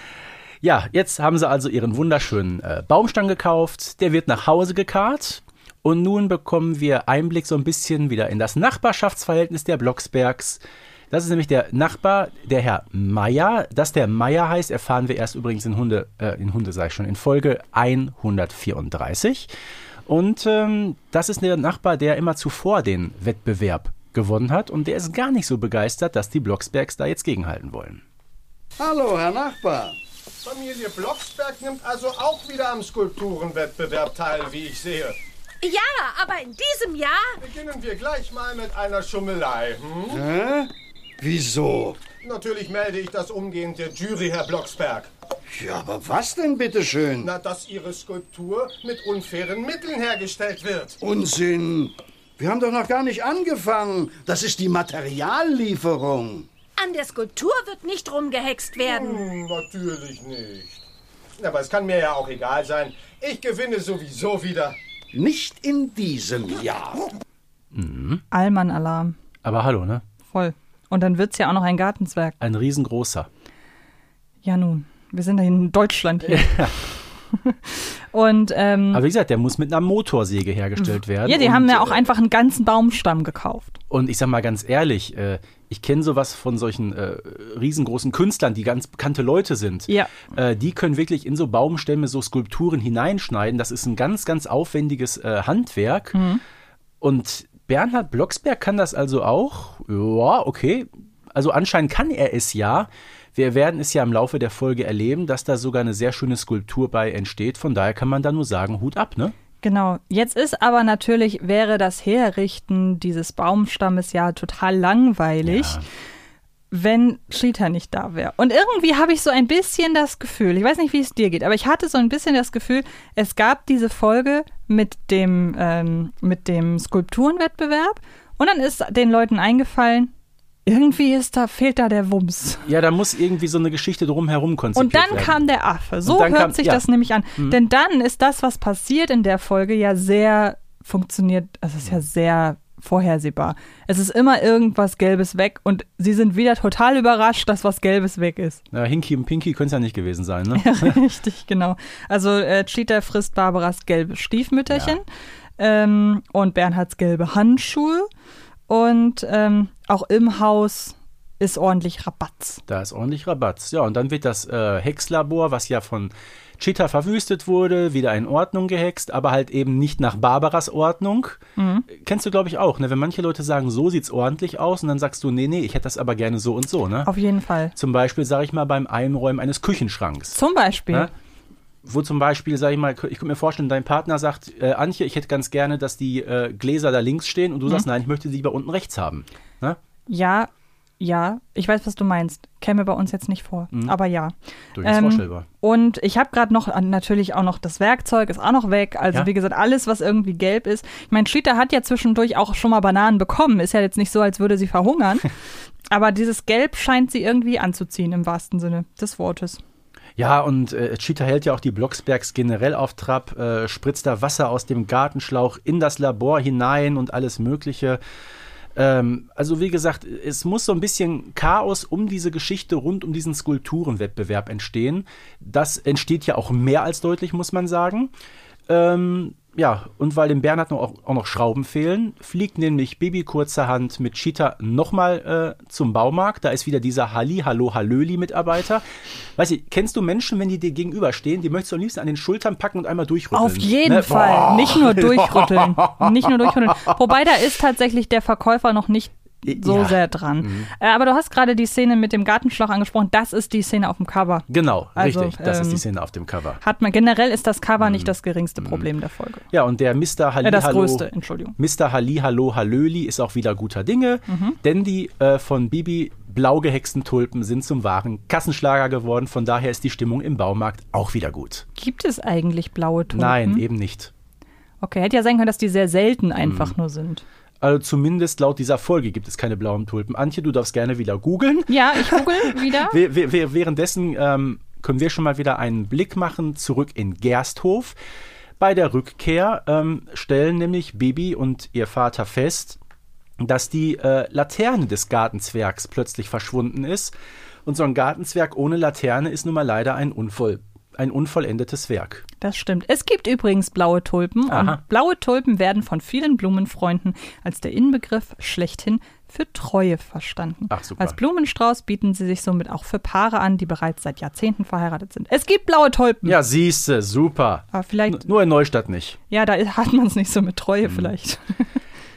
Ja, jetzt haben sie also ihren wunderschönen äh, Baumstamm gekauft. Der wird nach Hause gekarrt. Und nun bekommen wir Einblick so ein bisschen wieder in das Nachbarschaftsverhältnis der Blocksbergs. Das ist nämlich der Nachbar, der Herr Meier. Dass der Meier heißt, erfahren wir erst übrigens in Hunde, äh, in Hunde sag ich schon, in Folge 134. Und ähm, das ist der Nachbar, der immer zuvor den Wettbewerb gewonnen hat. Und der ist gar nicht so begeistert, dass die Blocksbergs da jetzt gegenhalten wollen. Hallo, Herr Nachbar. Familie Blocksberg nimmt also auch wieder am Skulpturenwettbewerb teil, wie ich sehe. Ja, aber in diesem Jahr Beginnen wir gleich mal mit einer Schummelei. Hm? Hä? Wieso? Natürlich melde ich das umgehend der Jury, Herr Blocksberg. Ja, aber was denn bitteschön? Na, dass Ihre Skulptur mit unfairen Mitteln hergestellt wird. Unsinn. Wir haben doch noch gar nicht angefangen. Das ist die Materiallieferung. an der Skulptur wird nicht rumgehext werden. Hm, natürlich nicht. Aber es kann mir ja auch egal sein. Ich gewinne sowieso wieder. Nicht in diesem Jahr. Allmann-Alarm. Aber hallo, ne? Voll. Und dann wird es ja auch noch ein Gartenzwerg. Ein riesengroßer. Ja, nun. Wir sind ja in Deutschland hier. Und ähm, Aber wie gesagt, der muss mit einer Motorsäge hergestellt werden. ja, die und, haben ja auch äh, einfach einen ganzen Baumstamm gekauft. Und ich sag mal ganz ehrlich, äh, ich kenne sowas von solchen äh, riesengroßen Künstlern, die ganz bekannte Leute sind. Ja. Äh, die können wirklich in so Baumstämme so Skulpturen hineinschneiden. Das ist ein ganz, ganz aufwendiges äh, Handwerk. Mhm. Und Bernhard Blocksberg kann das also auch. Ja, okay. Also anscheinend kann er es ja. Wir werden es ja im Laufe der Folge erleben, dass da sogar eine sehr schöne Skulptur bei entsteht. Von daher kann man da nur sagen, Hut ab, ne? Genau. Jetzt ist aber natürlich, wäre das Herrichten dieses Baumstammes ja total langweilig, Ja. wenn Cheetah nicht da wäre. Und irgendwie habe ich so ein bisschen das Gefühl, ich weiß nicht, wie es dir geht, aber ich hatte so ein bisschen das Gefühl, es gab diese Folge mit dem, ähm, mit dem Skulpturenwettbewerb und dann ist den Leuten eingefallen, irgendwie ist da, fehlt da der Wumms. Ja, da muss irgendwie so eine Geschichte drumherum konzipiert Und dann werden. kam der Affe. So hört kam- sich ja. das nämlich an. Denn dann ist das, was passiert in der Folge, ja sehr funktioniert, es ist ja sehr vorhersehbar. Es ist immer irgendwas Gelbes weg und sie sind wieder total überrascht, dass was Gelbes weg ist. Ja, Hinky und Pinky können es ja nicht gewesen sein, ne? Richtig, genau. Also äh, Cheetah frisst Barbaras gelbe Stiefmütterchen ähm, und Bernhards gelbe Handschuhe und ähm, auch im Haus ist ordentlich Rabatz. Da ist ordentlich Rabatz. Ja, und dann wird das äh, Hexlabor, was ja von Cheetah verwüstet wurde, wieder in Ordnung gehext, aber halt eben nicht nach Barbaras Ordnung. Kennst du, glaube ich, auch, ne? Wenn manche Leute sagen, so sieht's ordentlich aus, und dann sagst du, nee, nee, ich hätte das aber gerne so und so, ne? Auf jeden Fall. Zum Beispiel, sage ich mal, beim Einräumen eines Küchenschranks. Zum Beispiel. Ne? Wo zum Beispiel, sag ich mal, ich könnte mir vorstellen, dein Partner sagt, äh, Antje, ich hätte ganz gerne, dass die äh, Gläser da links stehen und du sagst, nein, ich möchte sie lieber unten rechts haben. Ne? Ja, ja, ich weiß, was du meinst. Käme bei uns jetzt nicht vor. Aber ja. Mhm. Durchaus Ähm, vorstellbar. Und ich habe gerade noch natürlich auch noch das Werkzeug, ist auch noch weg. Also Ja. wie gesagt, alles, was irgendwie gelb ist. Ich meine, Cheetah hat ja zwischendurch auch schon mal Bananen bekommen. Ist ja jetzt nicht so, als würde sie verhungern. Aber dieses Gelb scheint sie irgendwie anzuziehen, im wahrsten Sinne des Wortes. Ja, und äh, Cheetah hält ja auch die Blocksbergs generell auf Trab, äh, spritzt da Wasser aus dem Gartenschlauch in das Labor hinein und alles Mögliche. Ähm, also wie gesagt, es muss so ein bisschen Chaos um diese Geschichte rund um diesen Skulpturenwettbewerb entstehen. Das entsteht ja auch mehr als deutlich, muss man sagen. Ähm, ja, und weil dem Bernhard noch, auch, noch Schrauben fehlen, fliegt nämlich Baby kurzerhand mit Cheetah nochmal äh, zum Baumarkt. Da ist wieder dieser Halli, Hallo, Hallöli-Mitarbeiter. Weißt du, kennst du Menschen, wenn die dir gegenüberstehen, die möchtest du am liebsten an den Schultern packen und einmal durchrütteln? Auf jeden Ne? Fall. Boah. Nicht nur durchrütteln. nicht nur durchrütteln. Wobei da ist tatsächlich der Verkäufer noch nicht so Ja. Mhm. sehr dran. Äh, aber du hast gerade die Szene mit dem Gartenschlauch angesprochen. Das ist die Szene auf dem Cover. Genau, Also, richtig. Das ist die ähm, Szene auf dem Cover. Hat man generell ist das Cover nicht das geringste Problem der Folge. Ja, und der Mr. Halli, Äh, das Hallo, größte, Entschuldigung. Mr. Halli, Hallo, Hallöli ist auch wieder guter Dinge, Mhm. denn die äh, von Bibi blau gehexten Tulpen sind zum wahren Kassenschlager geworden. Von daher ist die Stimmung im Baumarkt auch wieder gut. Gibt es eigentlich blaue Tulpen? Nein, eben nicht. Okay, hätte ja sein können, dass die sehr selten einfach Mhm. nur sind. Also zumindest laut dieser Folge gibt es keine blauen Tulpen. Antje, du darfst gerne wieder googeln. Ja, ich google wieder. Währenddessen ähm, können wir schon mal wieder einen Blick machen zurück in Gersthof. Bei der Rückkehr ähm, stellen nämlich Bibi und ihr Vater fest, dass die äh, Laterne des Gartenzwergs plötzlich verschwunden ist. Und so ein Gartenzwerg ohne Laterne ist nun mal leider ein, Unvoll, ein unvollendetes Werk. Das stimmt. Es gibt übrigens blaue Tulpen Aha. und blaue Tulpen werden von vielen Blumenfreunden als der Inbegriff schlechthin für Treue verstanden. Ach, super. Als Blumenstrauß bieten sie sich somit auch für Paare an, die bereits seit Jahrzehnten verheiratet sind. Es gibt blaue Tulpen. Ja, siehste, super. Aber vielleicht, Nur in Neustadt nicht. ja, da hat man es nicht so mit Hm. Treue vielleicht.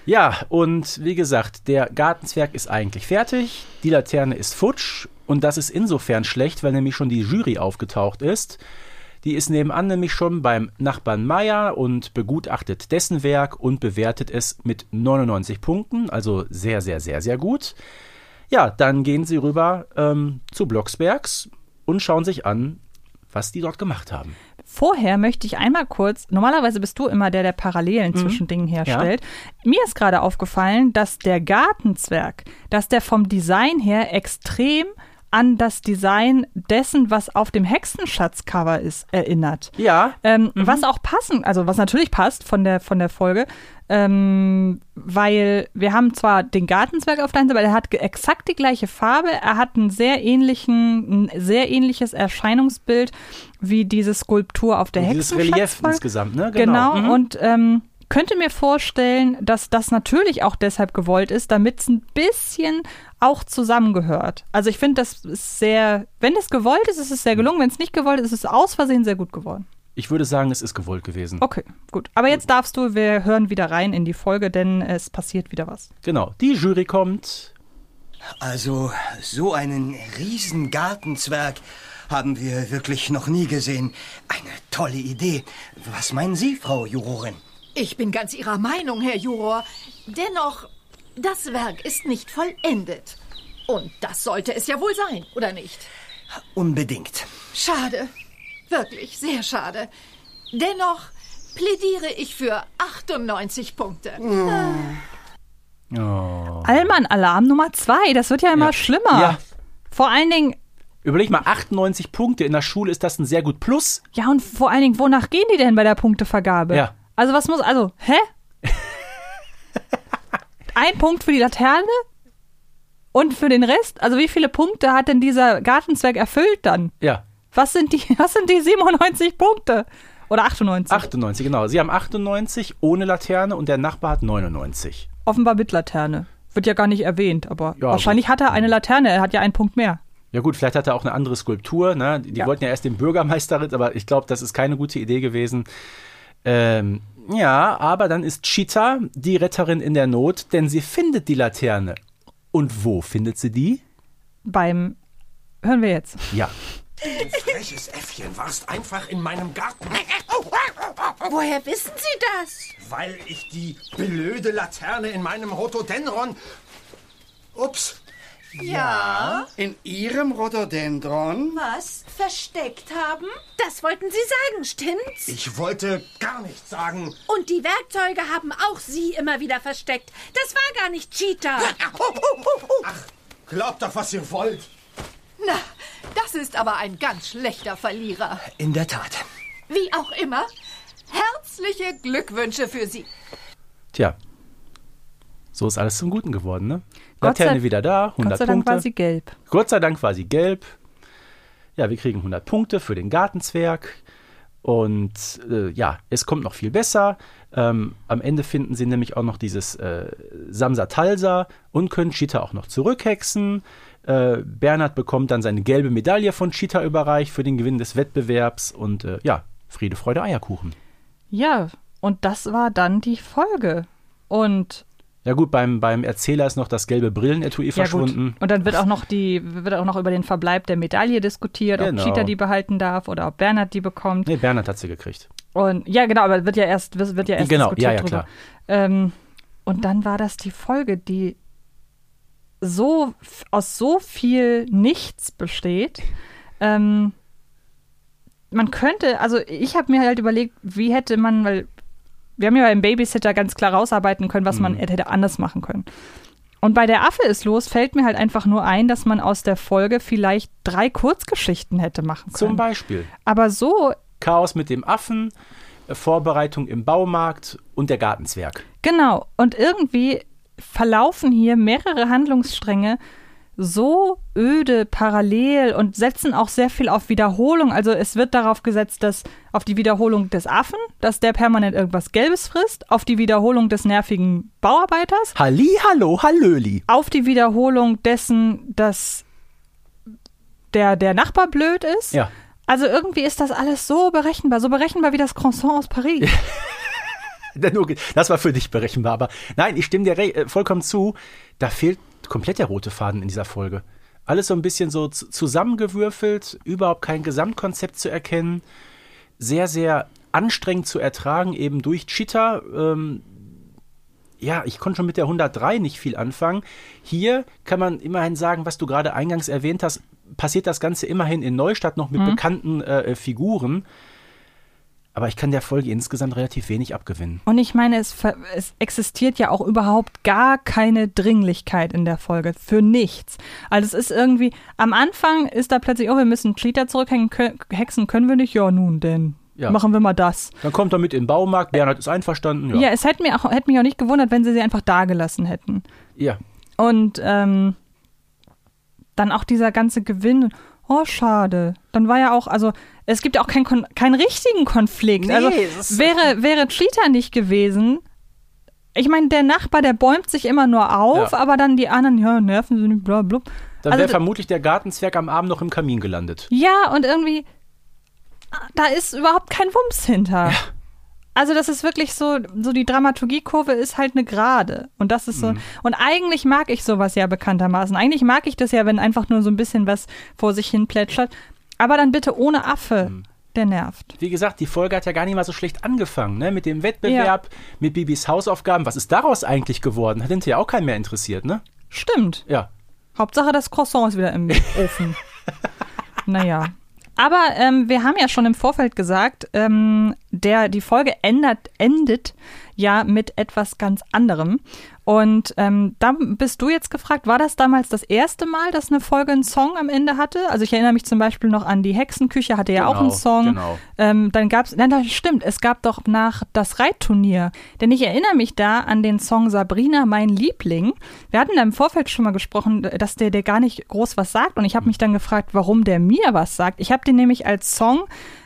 Ja, und wie gesagt, der Gartenzwerg ist eigentlich fertig, die Laterne ist futsch und das ist insofern schlecht, weil nämlich schon die Jury aufgetaucht ist. Die ist nebenan nämlich schon beim Nachbarn Meier und begutachtet dessen Werk und bewertet es mit 99 Punkten, also sehr, sehr, sehr, sehr gut. Ja, dann gehen sie rüber ähm, zu Blocksbergs und schauen sich an, was die dort gemacht haben. Vorher möchte ich einmal kurz, normalerweise bist du immer der, der Mhm. Parallelen zwischen Dingen herstellt. Mir ist gerade aufgefallen, dass der Gartenzwerg, dass der vom Design her extrem an das Design dessen, was auf dem Hexenschatzcover ist, erinnert. Ja, Ähm, Was auch passen, also was natürlich passt von der, von der Folge, ähm, weil wir haben zwar den Gartenzwerg auf der Seite, aber er hat exakt die gleiche Farbe, er hat einen sehr ähnlichen, ein sehr ähnliches Erscheinungsbild wie diese Skulptur auf der Und dieses Relief insgesamt, ne? Genau, Mhm. und ähm, könnte mir vorstellen, dass das natürlich auch deshalb gewollt ist, damit es ein bisschen auch zusammengehört. Also ich finde, das ist sehr, wenn es gewollt ist, ist es sehr gelungen. Wenn es nicht gewollt ist, ist es aus Versehen sehr gut geworden. Ich würde sagen, es ist gewollt gewesen. Okay, gut. Aber jetzt darfst du, wir hören wieder rein in die Folge, denn es passiert wieder was. Genau, die Jury kommt. Also, so einen riesen Gartenzwerg haben wir wirklich noch nie gesehen. Eine tolle Idee. Was meinen Sie, Frau Jurorin? Ich bin ganz Ihrer Meinung, Herr Juror. Dennoch, das Werk ist nicht vollendet. Und das sollte es ja wohl sein, oder nicht? Unbedingt. Schade. Wirklich, sehr schade. Dennoch plädiere ich für 98 Punkte. Oh. Allmann-Alarm Nummer zwei, das wird ja immer Ja. schlimmer. Ja. Vor allen Dingen, Überleg mal, 98 Punkte in der Schule ist das ein sehr gut Plus. ja und vor allen Dingen, wonach gehen die denn bei der Punktevergabe? Ja. Also was muss, also, hä? Ein Punkt für die Laterne? Und für den Rest? Also wie viele Punkte hat denn dieser Gartenzwerg erfüllt dann? Ja, Was sind die, was sind die 97 Punkte? Oder 98? 98, genau. Sie haben 98 ohne Laterne und der Nachbar hat 99. Offenbar mit Laterne. wird ja gar nicht erwähnt, aber Ja, wahrscheinlich hat er eine Laterne, er hat ja einen Punkt mehr. Ja gut, vielleicht hat er auch eine andere Skulptur. Ne? Die Ja. wollten ja erst den Bürgermeisterritt, aber ich glaube, das ist keine gute Idee gewesen. Ähm, ja, aber dann ist Cheetah die Retterin in der Not, denn sie findet die Laterne. Und wo findet sie die? Beim, hören wir jetzt. Ja, Freches Äffchen warst einfach in meinem Garten, Woher wissen Sie das? weil ich die blöde Laterne in meinem Rhododendron... Ups. In Ihrem Rhododendron? Was? Versteckt haben? Das wollten Sie sagen, stimmt's? Ich wollte gar nichts sagen. Und die Werkzeuge haben auch Sie immer wieder versteckt. Das war gar nicht Cheetah. Glaubt doch, was ihr wollt. Na, das ist aber ein ganz schlechter Verlierer. In der Tat. Wie auch immer, herzliche Glückwünsche für Sie. tja. So ist alles zum Guten geworden, ne? Gott sei- Laterne wieder da, 100 Gott sei Dank Punkte. war sie gelb. Gott sei Dank war sie gelb. Ja, wir kriegen 100 Punkte für den Gartenzwerg. Und äh, ja, es kommt noch viel besser. Ähm, am Ende finden sie nämlich auch noch dieses äh, Samsa Talsa und können Cheetah auch noch zurückhexen. Äh, Bernhard bekommt dann seine gelbe Medaille von Cheetah überreicht für den Gewinn des Wettbewerbs. Und äh, ja, Friede, Freude, Eierkuchen. Ja, und das war dann die Folge. Und Ja gut, beim, beim Erzähler ist noch das gelbe Brillenetui ja verschwunden. gut. Und dann wird auch noch die wird auch noch über den Verbleib der Medaille diskutiert, Genau. ob Cheetah die behalten darf oder ob Bernhard die bekommt. Nee, Bernhard hat sie gekriegt. Und ja, genau, aber wird ja erst wird ja erst Genau, diskutiert ja, ja, drüber. klar. Ähm, und dann war das die Folge, die so aus so viel Nichts besteht. Ähm, man könnte, also ich habe mir halt überlegt, wie hätte man, weil wir haben ja beim Babysitter ganz klar rausarbeiten können, was Mhm. man hätte anders machen können. Und bei der Affe ist los, fällt mir halt einfach nur ein, dass man aus der Folge vielleicht drei Kurzgeschichten hätte machen können. Zum Beispiel Aber so Chaos mit dem Affen, äh, Vorbereitung im Baumarkt und der Gartenzwerg. Genau. Und irgendwie verlaufen hier mehrere Handlungsstränge so öde parallel und setzen auch sehr viel auf Wiederholung. Also es wird darauf gesetzt, dass auf die Wiederholung des Affen, dass der permanent irgendwas Gelbes frisst, auf die Wiederholung des nervigen Bauarbeiters, Halli, hallo, hallöli. auf die Wiederholung dessen, dass der, der Nachbar blöd ist. Ja. Also irgendwie ist das alles so berechenbar, so berechenbar wie das Croissant aus Paris. Das war für dich berechenbar. Aber nein, ich stimme dir äh, vollkommen zu. Da fehlt komplett der rote Faden in dieser Folge. Alles so ein bisschen so zusammengewürfelt, überhaupt kein Gesamtkonzept zu erkennen. Sehr, sehr anstrengend zu ertragen, eben durch Cheetah. Ähm, ja, ich konnte schon mit der 103 nicht viel anfangen. Hier kann man immerhin sagen, was du gerade eingangs erwähnt hast, passiert das Ganze immerhin in Neustadt noch mit bekannten äh, Figuren. Aber ich kann der Folge insgesamt relativ wenig abgewinnen. Und ich meine, es, es existiert ja auch überhaupt gar keine Dringlichkeit in der Folge. Für nichts. Also es ist irgendwie, am Anfang ist da plötzlich, oh, wir müssen Cheetah zurückhängen, kö- hexen können wir nicht. Ja, nun denn. Ja. Machen wir mal das. Dann kommt er mit in den Baumarkt, Bernhard ist einverstanden. Ja, Ja. es hätte, mir auch, hätte mich auch nicht gewundert, wenn sie sie einfach da gelassen hätten. ja. Und ähm, dann auch dieser ganze Gewinn. Oh, schade. Dann war ja auch, also es gibt auch keinen keinen richtigen Konflikt. Nee, also wäre, wäre Cheetah nicht gewesen. Ich meine, der Nachbar, der bäumt sich immer nur auf, Ja. aber dann die anderen, ja, nerven sie nicht, bla, bla. Dann Also wäre vermutlich der Gartenzwerg am Abend noch im Kamin gelandet. Ja, und irgendwie, da ist überhaupt kein Wumms hinter. Also das ist wirklich so, so die Dramaturgiekurve ist halt eine Gerade. Und das ist so, und eigentlich mag ich sowas ja bekanntermaßen. Eigentlich mag ich das ja, wenn einfach nur so ein bisschen was vor sich hin plätschert. Aber dann bitte ohne Affe, der nervt. Wie gesagt, die Folge hat ja gar nicht mal so schlecht angefangen, ne? Mit dem Wettbewerb, mit Bibis Hausaufgaben. Was ist daraus eigentlich geworden? Hat hinterher auch keinen mehr interessiert, ne? Stimmt. Ja. Hauptsache das Croissant ist wieder im Ofen. naja. Aber ähm, wir haben ja schon im Vorfeld gesagt, ähm, der, die Folge ändert, endet ja mit etwas ganz anderem. Und ähm, da bist du jetzt gefragt, war das damals das erste Mal, dass eine Folge einen Song am Ende hatte? Also ich erinnere mich zum Beispiel noch an die Hexenküche, hatte ja auch Genau, einen Song. genau. Ähm, dann gab es, nein, das stimmt, es gab doch nach das Reitturnier. Denn ich erinnere mich da an den Song Sabrina, mein Liebling. Wir hatten da im Vorfeld schon mal gesprochen, dass der, der gar nicht groß was sagt. Und ich habe mich dann gefragt, warum der mir was sagt. Ich habe den nämlich als Song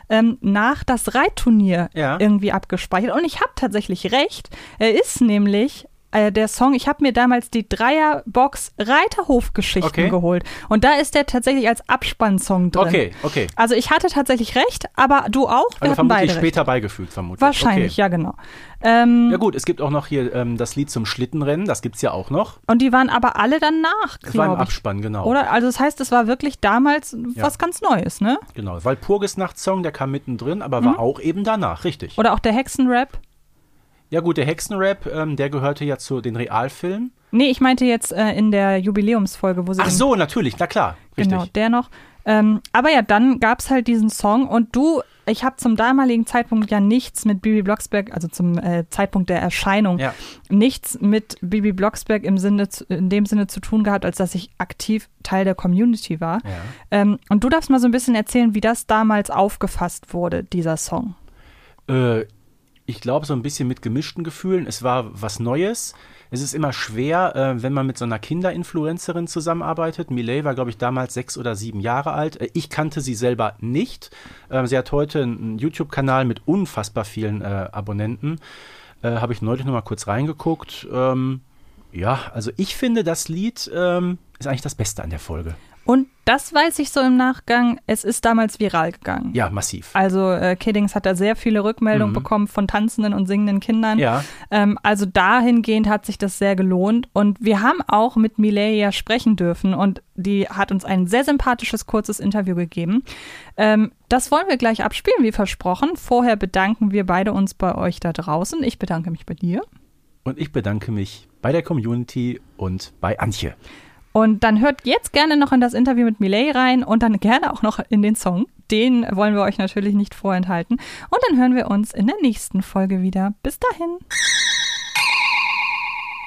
ähm, nach das Reitturnier Ja. irgendwie abgespeichert. Und ich habe tatsächlich recht. Er ist nämlich äh, der Song, ich habe mir damals die Dreierbox Reiterhofgeschichten Okay. geholt. Und da ist der tatsächlich als Abspannsong drin. Okay, okay. Also ich hatte tatsächlich recht, aber du auch? Wir Also hatten vermutlich beide später recht. beigefügt, vermutlich. Wahrscheinlich, okay. ja genau. Ähm, Ja gut, es gibt auch noch hier ähm, das Lied zum Schlittenrennen, das gibt's ja auch noch. und die waren aber alle danach, Das war im glaube ich. Abspann, genau. Oder? Also das heißt, es war wirklich damals Ja. was ganz Neues, ne? Genau, Walpurgisnachtssong, der kam mittendrin, aber war auch eben danach, richtig. Oder auch der Hexenrap. Ja gut, der Hexenrap, ähm, der gehörte ja zu den Realfilmen. Nee, ich meinte jetzt äh, in der Jubiläumsfolge, wo sie Ach so, natürlich, na klar, richtig. Genau, der noch. Ähm, aber ja, dann gab es halt diesen Song und du, ich habe zum damaligen Zeitpunkt ja nichts mit Bibi Blocksberg, also zum äh, Zeitpunkt der Erscheinung, Ja. nichts mit Bibi Blocksberg im Sinne, in dem Sinne zu tun gehabt, als dass ich aktiv Teil der Community war. Ja. Ähm, und du darfst mal so ein bisschen erzählen, wie das damals aufgefasst wurde, dieser Song. Äh, ich glaube, so ein bisschen mit gemischten Gefühlen. Es war was Neues. Es ist immer schwer, äh, wenn man mit so einer Kinderinfluencerin zusammenarbeitet. Miley war, glaube ich, damals sechs oder sieben Jahre alt. Äh, ich kannte sie selber nicht. Ähm, sie hat heute einen YouTube-Kanal mit unfassbar vielen äh, Abonnenten. Äh, Habe ich neulich noch mal kurz reingeguckt. Ähm, ja, also ich finde, das Lied ähm, ist eigentlich das Beste an der Folge. Und das weiß ich so im Nachgang, es ist damals viral gegangen. Ja, massiv. Also äh, Kiddings hat da sehr viele Rückmeldungen Mhm. bekommen von tanzenden und singenden Kindern. Ja. Ähm, also dahingehend hat sich das sehr gelohnt. Und wir haben auch mit Miley ja sprechen dürfen und die hat uns ein sehr sympathisches, kurzes Interview gegeben. Ähm, das wollen wir gleich abspielen, wie versprochen. Vorher bedanken wir beide uns bei euch da draußen. Ich bedanke mich bei dir. Und ich bedanke mich bei der Community und bei Antje. Und dann hört jetzt gerne noch in das Interview mit Miley rein und dann gerne auch noch in den Song. Den wollen wir euch natürlich nicht vorenthalten. Und dann hören wir uns in der nächsten Folge wieder. Bis dahin.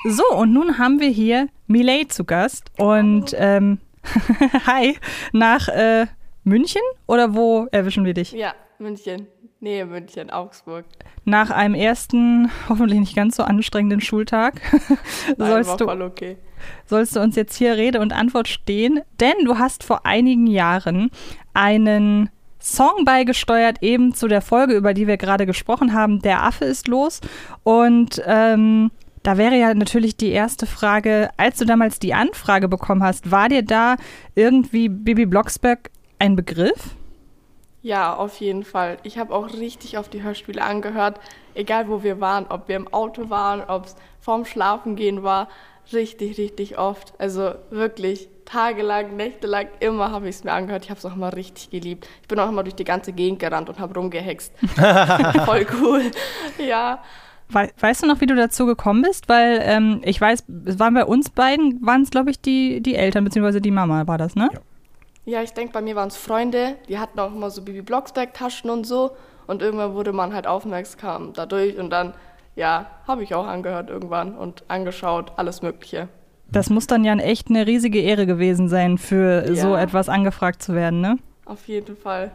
So, und nun haben wir hier Miley zu Gast. Und ähm, hi, nach äh, München oder wo erwischen wir dich? Ja, München. Nähe München, Augsburg. Nach einem ersten, hoffentlich nicht ganz so anstrengenden Schultag, Nein, war sollst, du, voll okay. Sollst du uns jetzt hier Rede und Antwort stehen, denn du hast vor einigen Jahren einen Song beigesteuert, eben zu der Folge, über die wir gerade gesprochen haben, Der Affe ist los. Und ähm, da wäre ja natürlich die erste Frage, als du damals die Anfrage bekommen hast, war dir da irgendwie Bibi Blocksberg ein Begriff? Ja, auf jeden Fall. Ich habe auch richtig auf die Hörspiele angehört, egal wo wir waren, ob wir im Auto waren, ob es vorm Schlafengehen war, richtig, richtig oft. Also wirklich tagelang, nächtelang, immer habe ich es mir angehört. Ich habe es auch immer richtig geliebt. Ich bin auch immer durch die ganze Gegend gerannt und habe rumgehext. Voll cool. Ja. Wei- Weißt du noch, wie du dazu gekommen bist? Weil ähm, ich weiß, es waren bei uns beiden, waren es, glaube ich, die, die Eltern, beziehungsweise die Mama war das, ne? Ja, ich denke, bei mir waren es Freunde, die hatten auch immer so Bibi Blocksberg-Taschen und so. Und irgendwann wurde man halt aufmerksam dadurch und dann, ja, habe ich auch angehört irgendwann und angeschaut, alles Mögliche. Das muss dann ja echt eine riesige Ehre gewesen sein, für Ja. so etwas angefragt zu werden, ne? Auf jeden Fall.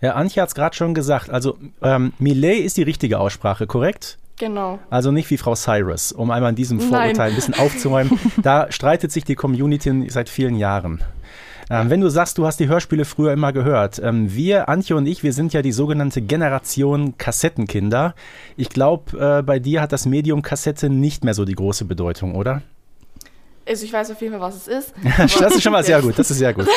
Ja, Antje hat es gerade schon gesagt. Also, ähm, Millet ist die richtige Aussprache, korrekt? Genau. Also nicht wie Frau Cyrus, um einmal an diesem Nein. Vorurteil ein bisschen aufzuräumen. da streitet sich die Community seit vielen Jahren. Ähm, wenn du sagst, du hast die Hörspiele früher immer gehört, ähm, wir, Antje und ich, wir sind ja die sogenannte Generation Kassettenkinder. Ich glaube, äh, bei dir hat das Medium Kassette nicht mehr so die große Bedeutung, oder? Also ich weiß auf jeden Fall, was es ist. das ist schon mal sehr gut, das ist sehr gut.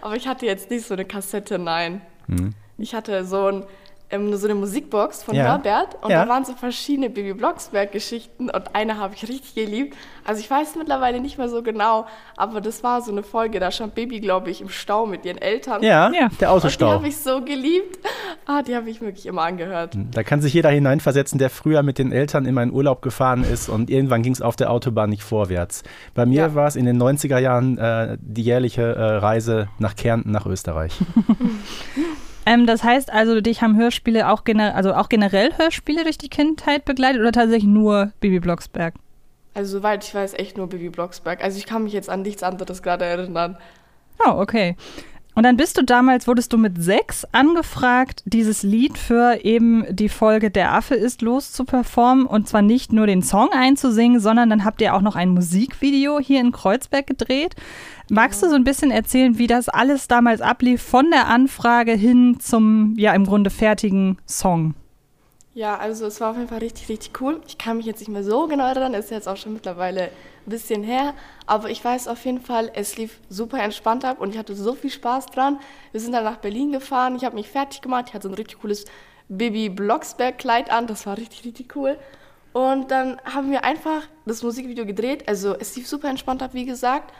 aber ich hatte jetzt nicht so eine Kassette, nein. Hm. Ich hatte so, ein, ähm, so eine Musikbox von Ja. Herbert und Ja. da waren so verschiedene Baby Blocksberg-Geschichten und eine habe ich richtig geliebt. Also ich weiß mittlerweile nicht mehr so genau, aber das war so eine Folge, da stand Baby, glaube ich, im Stau mit ihren Eltern. Ja, Ja. der Und die Autostau. habe ich so geliebt. Ah, die habe ich wirklich immer angehört. Da kann sich jeder hineinversetzen, der früher mit den Eltern immer in Urlaub gefahren ist und irgendwann ging es auf der Autobahn nicht vorwärts. Bei mir war es in den 90er Jahren äh, die jährliche äh, Reise nach Kärnten, nach Österreich. Ähm, das heißt also, dich haben Hörspiele auch, gener also auch generell Hörspiele durch die Kindheit begleitet oder tatsächlich nur Bibi Blocksberg? Also soweit ich weiß, echt nur Baby Blocksberg. Also ich kann mich jetzt an nichts anderes gerade erinnern. Oh, okay. Und dann bist du damals, wurdest du mit sechs angefragt, dieses Lied für eben die Folge Der Affe ist los zu performen und zwar nicht nur den Song einzusingen, sondern dann habt ihr auch noch ein Musikvideo hier in Kreuzberg gedreht. Magst du so ein bisschen erzählen, wie das alles damals ablief, von der Anfrage hin zum, ja, im Grunde fertigen Song? Ja, also es war auf jeden Fall richtig, richtig cool. Ich kann mich jetzt nicht mehr so genau erinnern, ist jetzt auch schon mittlerweile ein bisschen her. Aber ich weiß auf jeden Fall, es lief super entspannt ab und ich hatte so viel Spaß dran. Wir sind dann nach Berlin gefahren, ich habe mich fertig gemacht, ich hatte so ein richtig cooles Baby Blocksberg Kleid an, das war richtig, richtig cool. Und dann haben wir einfach das Musikvideo gedreht. Also es lief super entspannt ab, wie gesagt.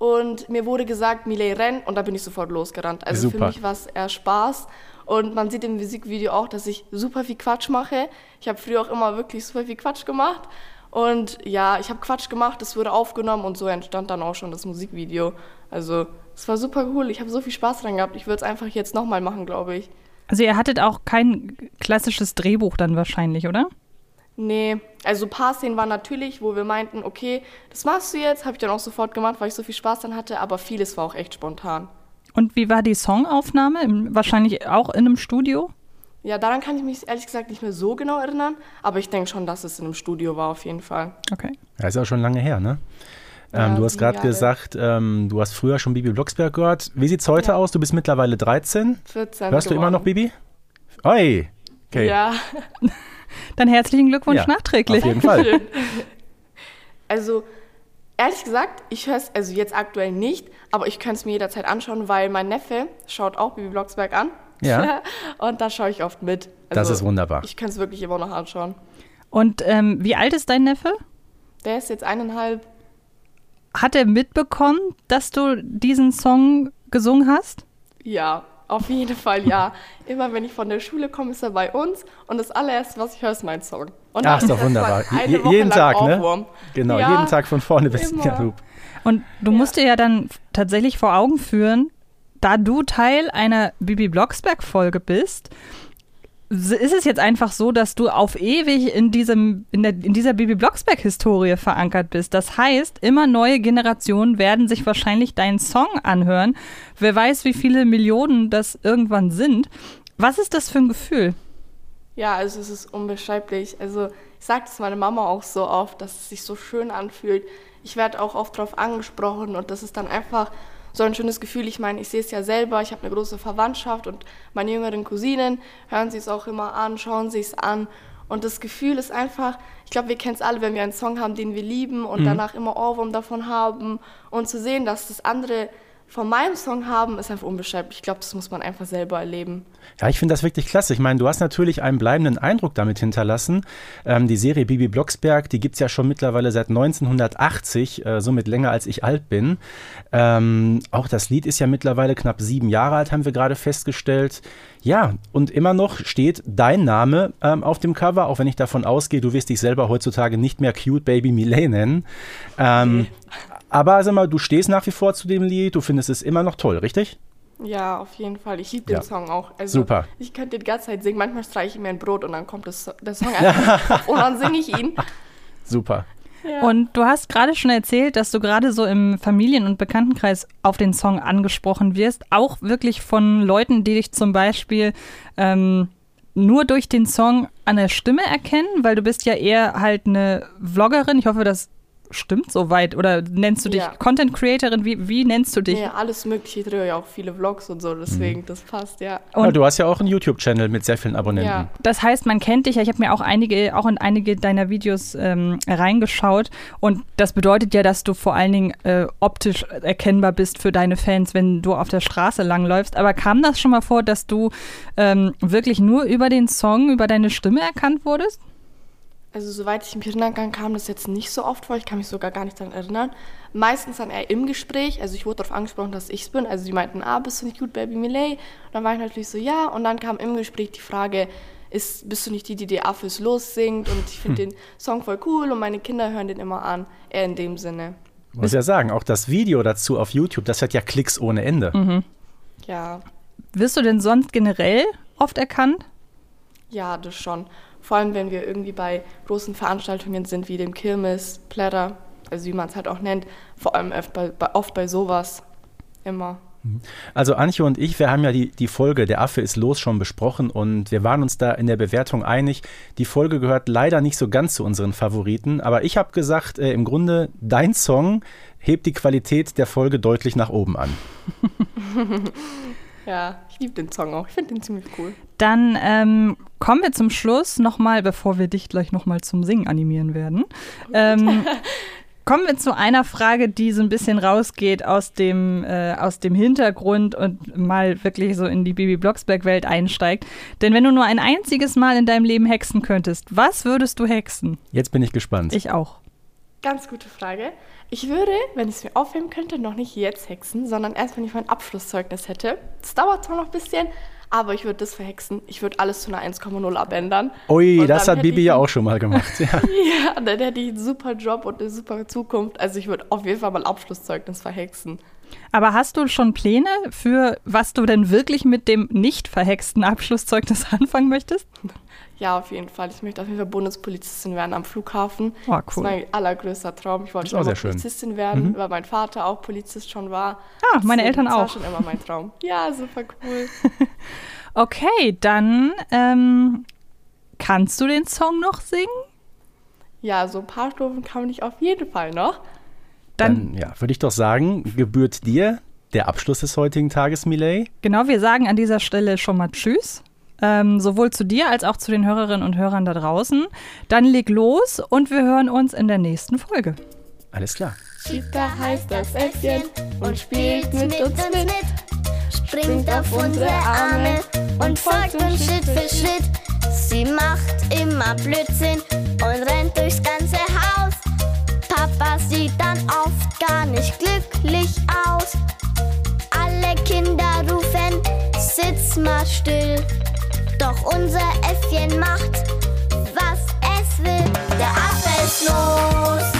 Und mir wurde gesagt, Millet renn und da bin ich sofort losgerannt. Also Super. für mich war es eher Spaß. Und man sieht im Musikvideo auch, dass ich super viel Quatsch mache. Ich habe früher auch immer wirklich super viel Quatsch gemacht. Und ja, ich habe Quatsch gemacht, das wurde aufgenommen und so entstand dann auch schon das Musikvideo. Also es war super cool, ich habe so viel Spaß dran gehabt. Ich würde es einfach jetzt nochmal machen, glaube ich. Also ihr hattet auch kein klassisches Drehbuch dann wahrscheinlich, oder? Nee, also ein paar Szenen waren natürlich, wo wir meinten, okay, das machst du jetzt, habe ich dann auch sofort gemacht, weil ich so viel Spaß dann hatte, aber vieles war auch echt spontan. Und wie war die Songaufnahme? Wahrscheinlich auch in einem Studio? Ja, daran kann ich mich ehrlich gesagt nicht mehr so genau erinnern, aber ich denke schon, dass es in einem Studio war auf jeden Fall. Okay. Ja, ist auch schon lange her, ne? Ja, ähm, du hast gerade gesagt, ähm, du hast früher schon Bibi Blocksberg gehört. Wie sieht's heute aus? Du bist mittlerweile 13. 14 Hörst du immer noch Bibi? Oi! Okay. Ja. Dann herzlichen Glückwunsch Ja, nachträglich. auf jeden Fall. Also, ehrlich gesagt, ich höre es also jetzt aktuell nicht, aber ich kann es mir jederzeit anschauen, weil mein Neffe schaut auch Bibi Blocksberg an. Ja. Und da schaue ich oft mit. Das ist wunderbar. Ich kann es wirklich immer noch anschauen. Und ähm, wie alt ist dein Neffe? Der ist jetzt eineinhalb. Hat er mitbekommen, dass du diesen Song gesungen hast? Ja, auf jeden Fall ja. Immer wenn ich von der Schule komme, ist er bei uns und das allererste, was ich höre, ist mein Song. Und Ach, ist doch wunderbar. Je- Woche jeden Tag, ne? Ohrwurm. Genau, Ja, jeden Tag von vorne bis immer. ja, du. Und du musst dir ja dann tatsächlich vor Augen führen, da du Teil einer Bibi Blocksberg-Folge bist, ist es jetzt einfach so, dass du auf ewig in, diesem, in, der, in dieser Bibi Blocksberg-Historie verankert bist. Das heißt, immer neue Generationen werden sich wahrscheinlich deinen Song anhören. Wer weiß, wie viele Millionen das irgendwann sind. Was ist das für ein Gefühl? Ja, also es ist unbeschreiblich. Also ich sage das meiner Mama auch so oft, dass es sich so schön anfühlt. Ich werde auch oft darauf angesprochen und das ist dann einfach so ein schönes Gefühl. Ich meine, ich sehe es ja selber, ich habe eine große Verwandtschaft und meine jüngeren Cousinen hören sie es auch immer an, schauen sie es an. Und das Gefühl ist einfach, ich glaube, wir kennen es alle, wenn wir einen Song haben, den wir lieben und Mhm. danach immer Ohrwurm davon haben. Und zu sehen, dass das andere von meinem Song haben, ist einfach unbeschreiblich. Ich glaube, das muss man einfach selber erleben. Ja, ich finde das wirklich klasse. Ich meine, du hast natürlich einen bleibenden Eindruck damit hinterlassen. Ähm, die Serie Bibi Blocksberg, die gibt es ja schon mittlerweile seit 1980, äh, somit länger als ich alt bin. Ähm, auch das Lied ist ja mittlerweile knapp sieben Jahre alt, haben wir gerade festgestellt. Ja, und immer noch steht dein Name ähm, auf dem Cover, auch wenn ich davon ausgehe, du wirst dich selber heutzutage nicht mehr Cute Baby Millet nennen. Ähm, Aber sag mal, du stehst nach wie vor zu dem Lied, du findest es immer noch toll, richtig? Ja, auf jeden Fall. Ich liebe den Ja. Song auch. Also, Super. Ich könnte die ganze Zeit singen. Manchmal streiche ich mir ein Brot und dann kommt das, der Song einfach und dann singe ich ihn. Super. Ja. Und du hast gerade schon erzählt, dass du gerade so im Familien- und Bekanntenkreis auf den Song angesprochen wirst. Auch wirklich von Leuten, die dich zum Beispiel ähm, nur durch den Song an der Stimme erkennen, weil du bist ja eher halt eine Vloggerin. Ich hoffe, das stimmt soweit. Oder nennst du dich Ja. Content Creatorin? Wie, wie nennst du dich? Nee, alles mögliche. Ich drehe ja auch viele Vlogs und so, deswegen, das passt, ja. Ja, du hast ja auch einen YouTube-Channel mit sehr vielen Abonnenten. Ja. Das heißt, man kennt dich ja. Ich habe mir auch einige, auch in einige deiner Videos ähm, reingeschaut. Und das bedeutet ja, dass du vor allen Dingen äh, optisch erkennbar bist für deine Fans, wenn du auf der Straße langläufst. Aber kam das schon mal vor, dass du ähm, wirklich nur über den Song, über deine Stimme erkannt wurdest? Also, soweit ich mich erinnern kann, kam das jetzt nicht so oft vor. Ich kann mich sogar gar nicht daran erinnern. Meistens dann eher im Gespräch. Also, ich wurde darauf angesprochen, dass ich es bin. Also, die meinten, ah, bist du nicht gut, Baby Millet? Und dann war ich natürlich so, ja. Und dann kam im Gespräch die Frage, ist, bist du nicht die, die die Affes los singt? Und ich finde den Song voll cool und meine Kinder hören den immer an. Eher in dem Sinne. Ich muss ja sagen, auch das Video dazu auf YouTube, das hat ja Klicks ohne Ende. Mhm. Ja, Wirst du denn sonst generell oft erkannt? Ja, das schon. Vor allem, wenn wir irgendwie bei großen Veranstaltungen sind, wie dem Kirmes, Plätter, also wie man es halt auch nennt, vor allem oft bei, oft bei sowas. Immer. Also Antje und ich, wir haben ja die, die Folge Der Affe ist los schon besprochen und wir waren uns da in der Bewertung einig. Die Folge gehört leider nicht so ganz zu unseren Favoriten, aber ich habe gesagt, äh, im Grunde, dein Song hebt die Qualität der Folge deutlich nach oben an. Ja, ich liebe den Song auch. Ich finde den ziemlich cool. Dann ähm, kommen wir zum Schluss nochmal, bevor wir dich gleich nochmal zum Singen animieren werden. Ähm, kommen wir zu einer Frage, die so ein bisschen rausgeht aus dem, äh, aus dem Hintergrund und mal wirklich so in die Bibi Blocksberg-Welt einsteigt. Denn wenn du nur ein einziges Mal in deinem Leben hexen könntest, was würdest du hexen? Jetzt bin ich gespannt. Ich auch. Ganz gute Frage. Ich würde, wenn ich es mir aufheben könnte, noch nicht jetzt hexen, sondern erst, wenn ich mein Abschlusszeugnis hätte. Das dauert zwar noch ein bisschen, aber ich würde das verhexen. Ich würde alles zu einer 1,0 abändern. Ui, das hat Bibi ja auch schon mal gemacht. Ja. Ja, dann hätte ich einen super Job und eine super Zukunft. Also ich würde auf jeden Fall mal Abschlusszeugnis verhexen. Aber hast du schon Pläne für, was du denn wirklich mit dem nicht verhexten Abschlusszeugnis anfangen möchtest? Ja, auf jeden Fall. Ich möchte auf jeden Fall Bundespolizistin werden am Flughafen. Oh, Das ist cool. mein allergrößter Traum. Ich wollte schon auch immer sehr schön. Polizistin werden, Mhm. weil mein Vater auch Polizist schon war. Ah, meine Eltern das war auch. schon immer mein Traum. Ja, super cool. Okay, dann ähm, kannst du den Song noch singen? Ja, so ein paar Stufen kann ich auf jeden Fall noch. Dann, ja, würde ich doch sagen, gebührt dir der Abschluss des heutigen Tages, Millet. Genau, wir sagen an dieser Stelle schon mal Tschüss. Ähm, sowohl zu dir als auch zu den Hörerinnen und Hörern da draußen. Dann leg los und wir hören uns in der nächsten Folge. Alles klar. Cheetah heißt das Äffchen und spielt mit uns mit. springt auf unsere Arme und folgt uns Schritt für Schritt. Sie macht immer Blödsinn und rennt durchs ganze Haus. Sieht dann oft gar nicht glücklich aus. Alle Kinder rufen, sitz mal still. Doch unser Äffchen macht, was es will. Der Affe ist los,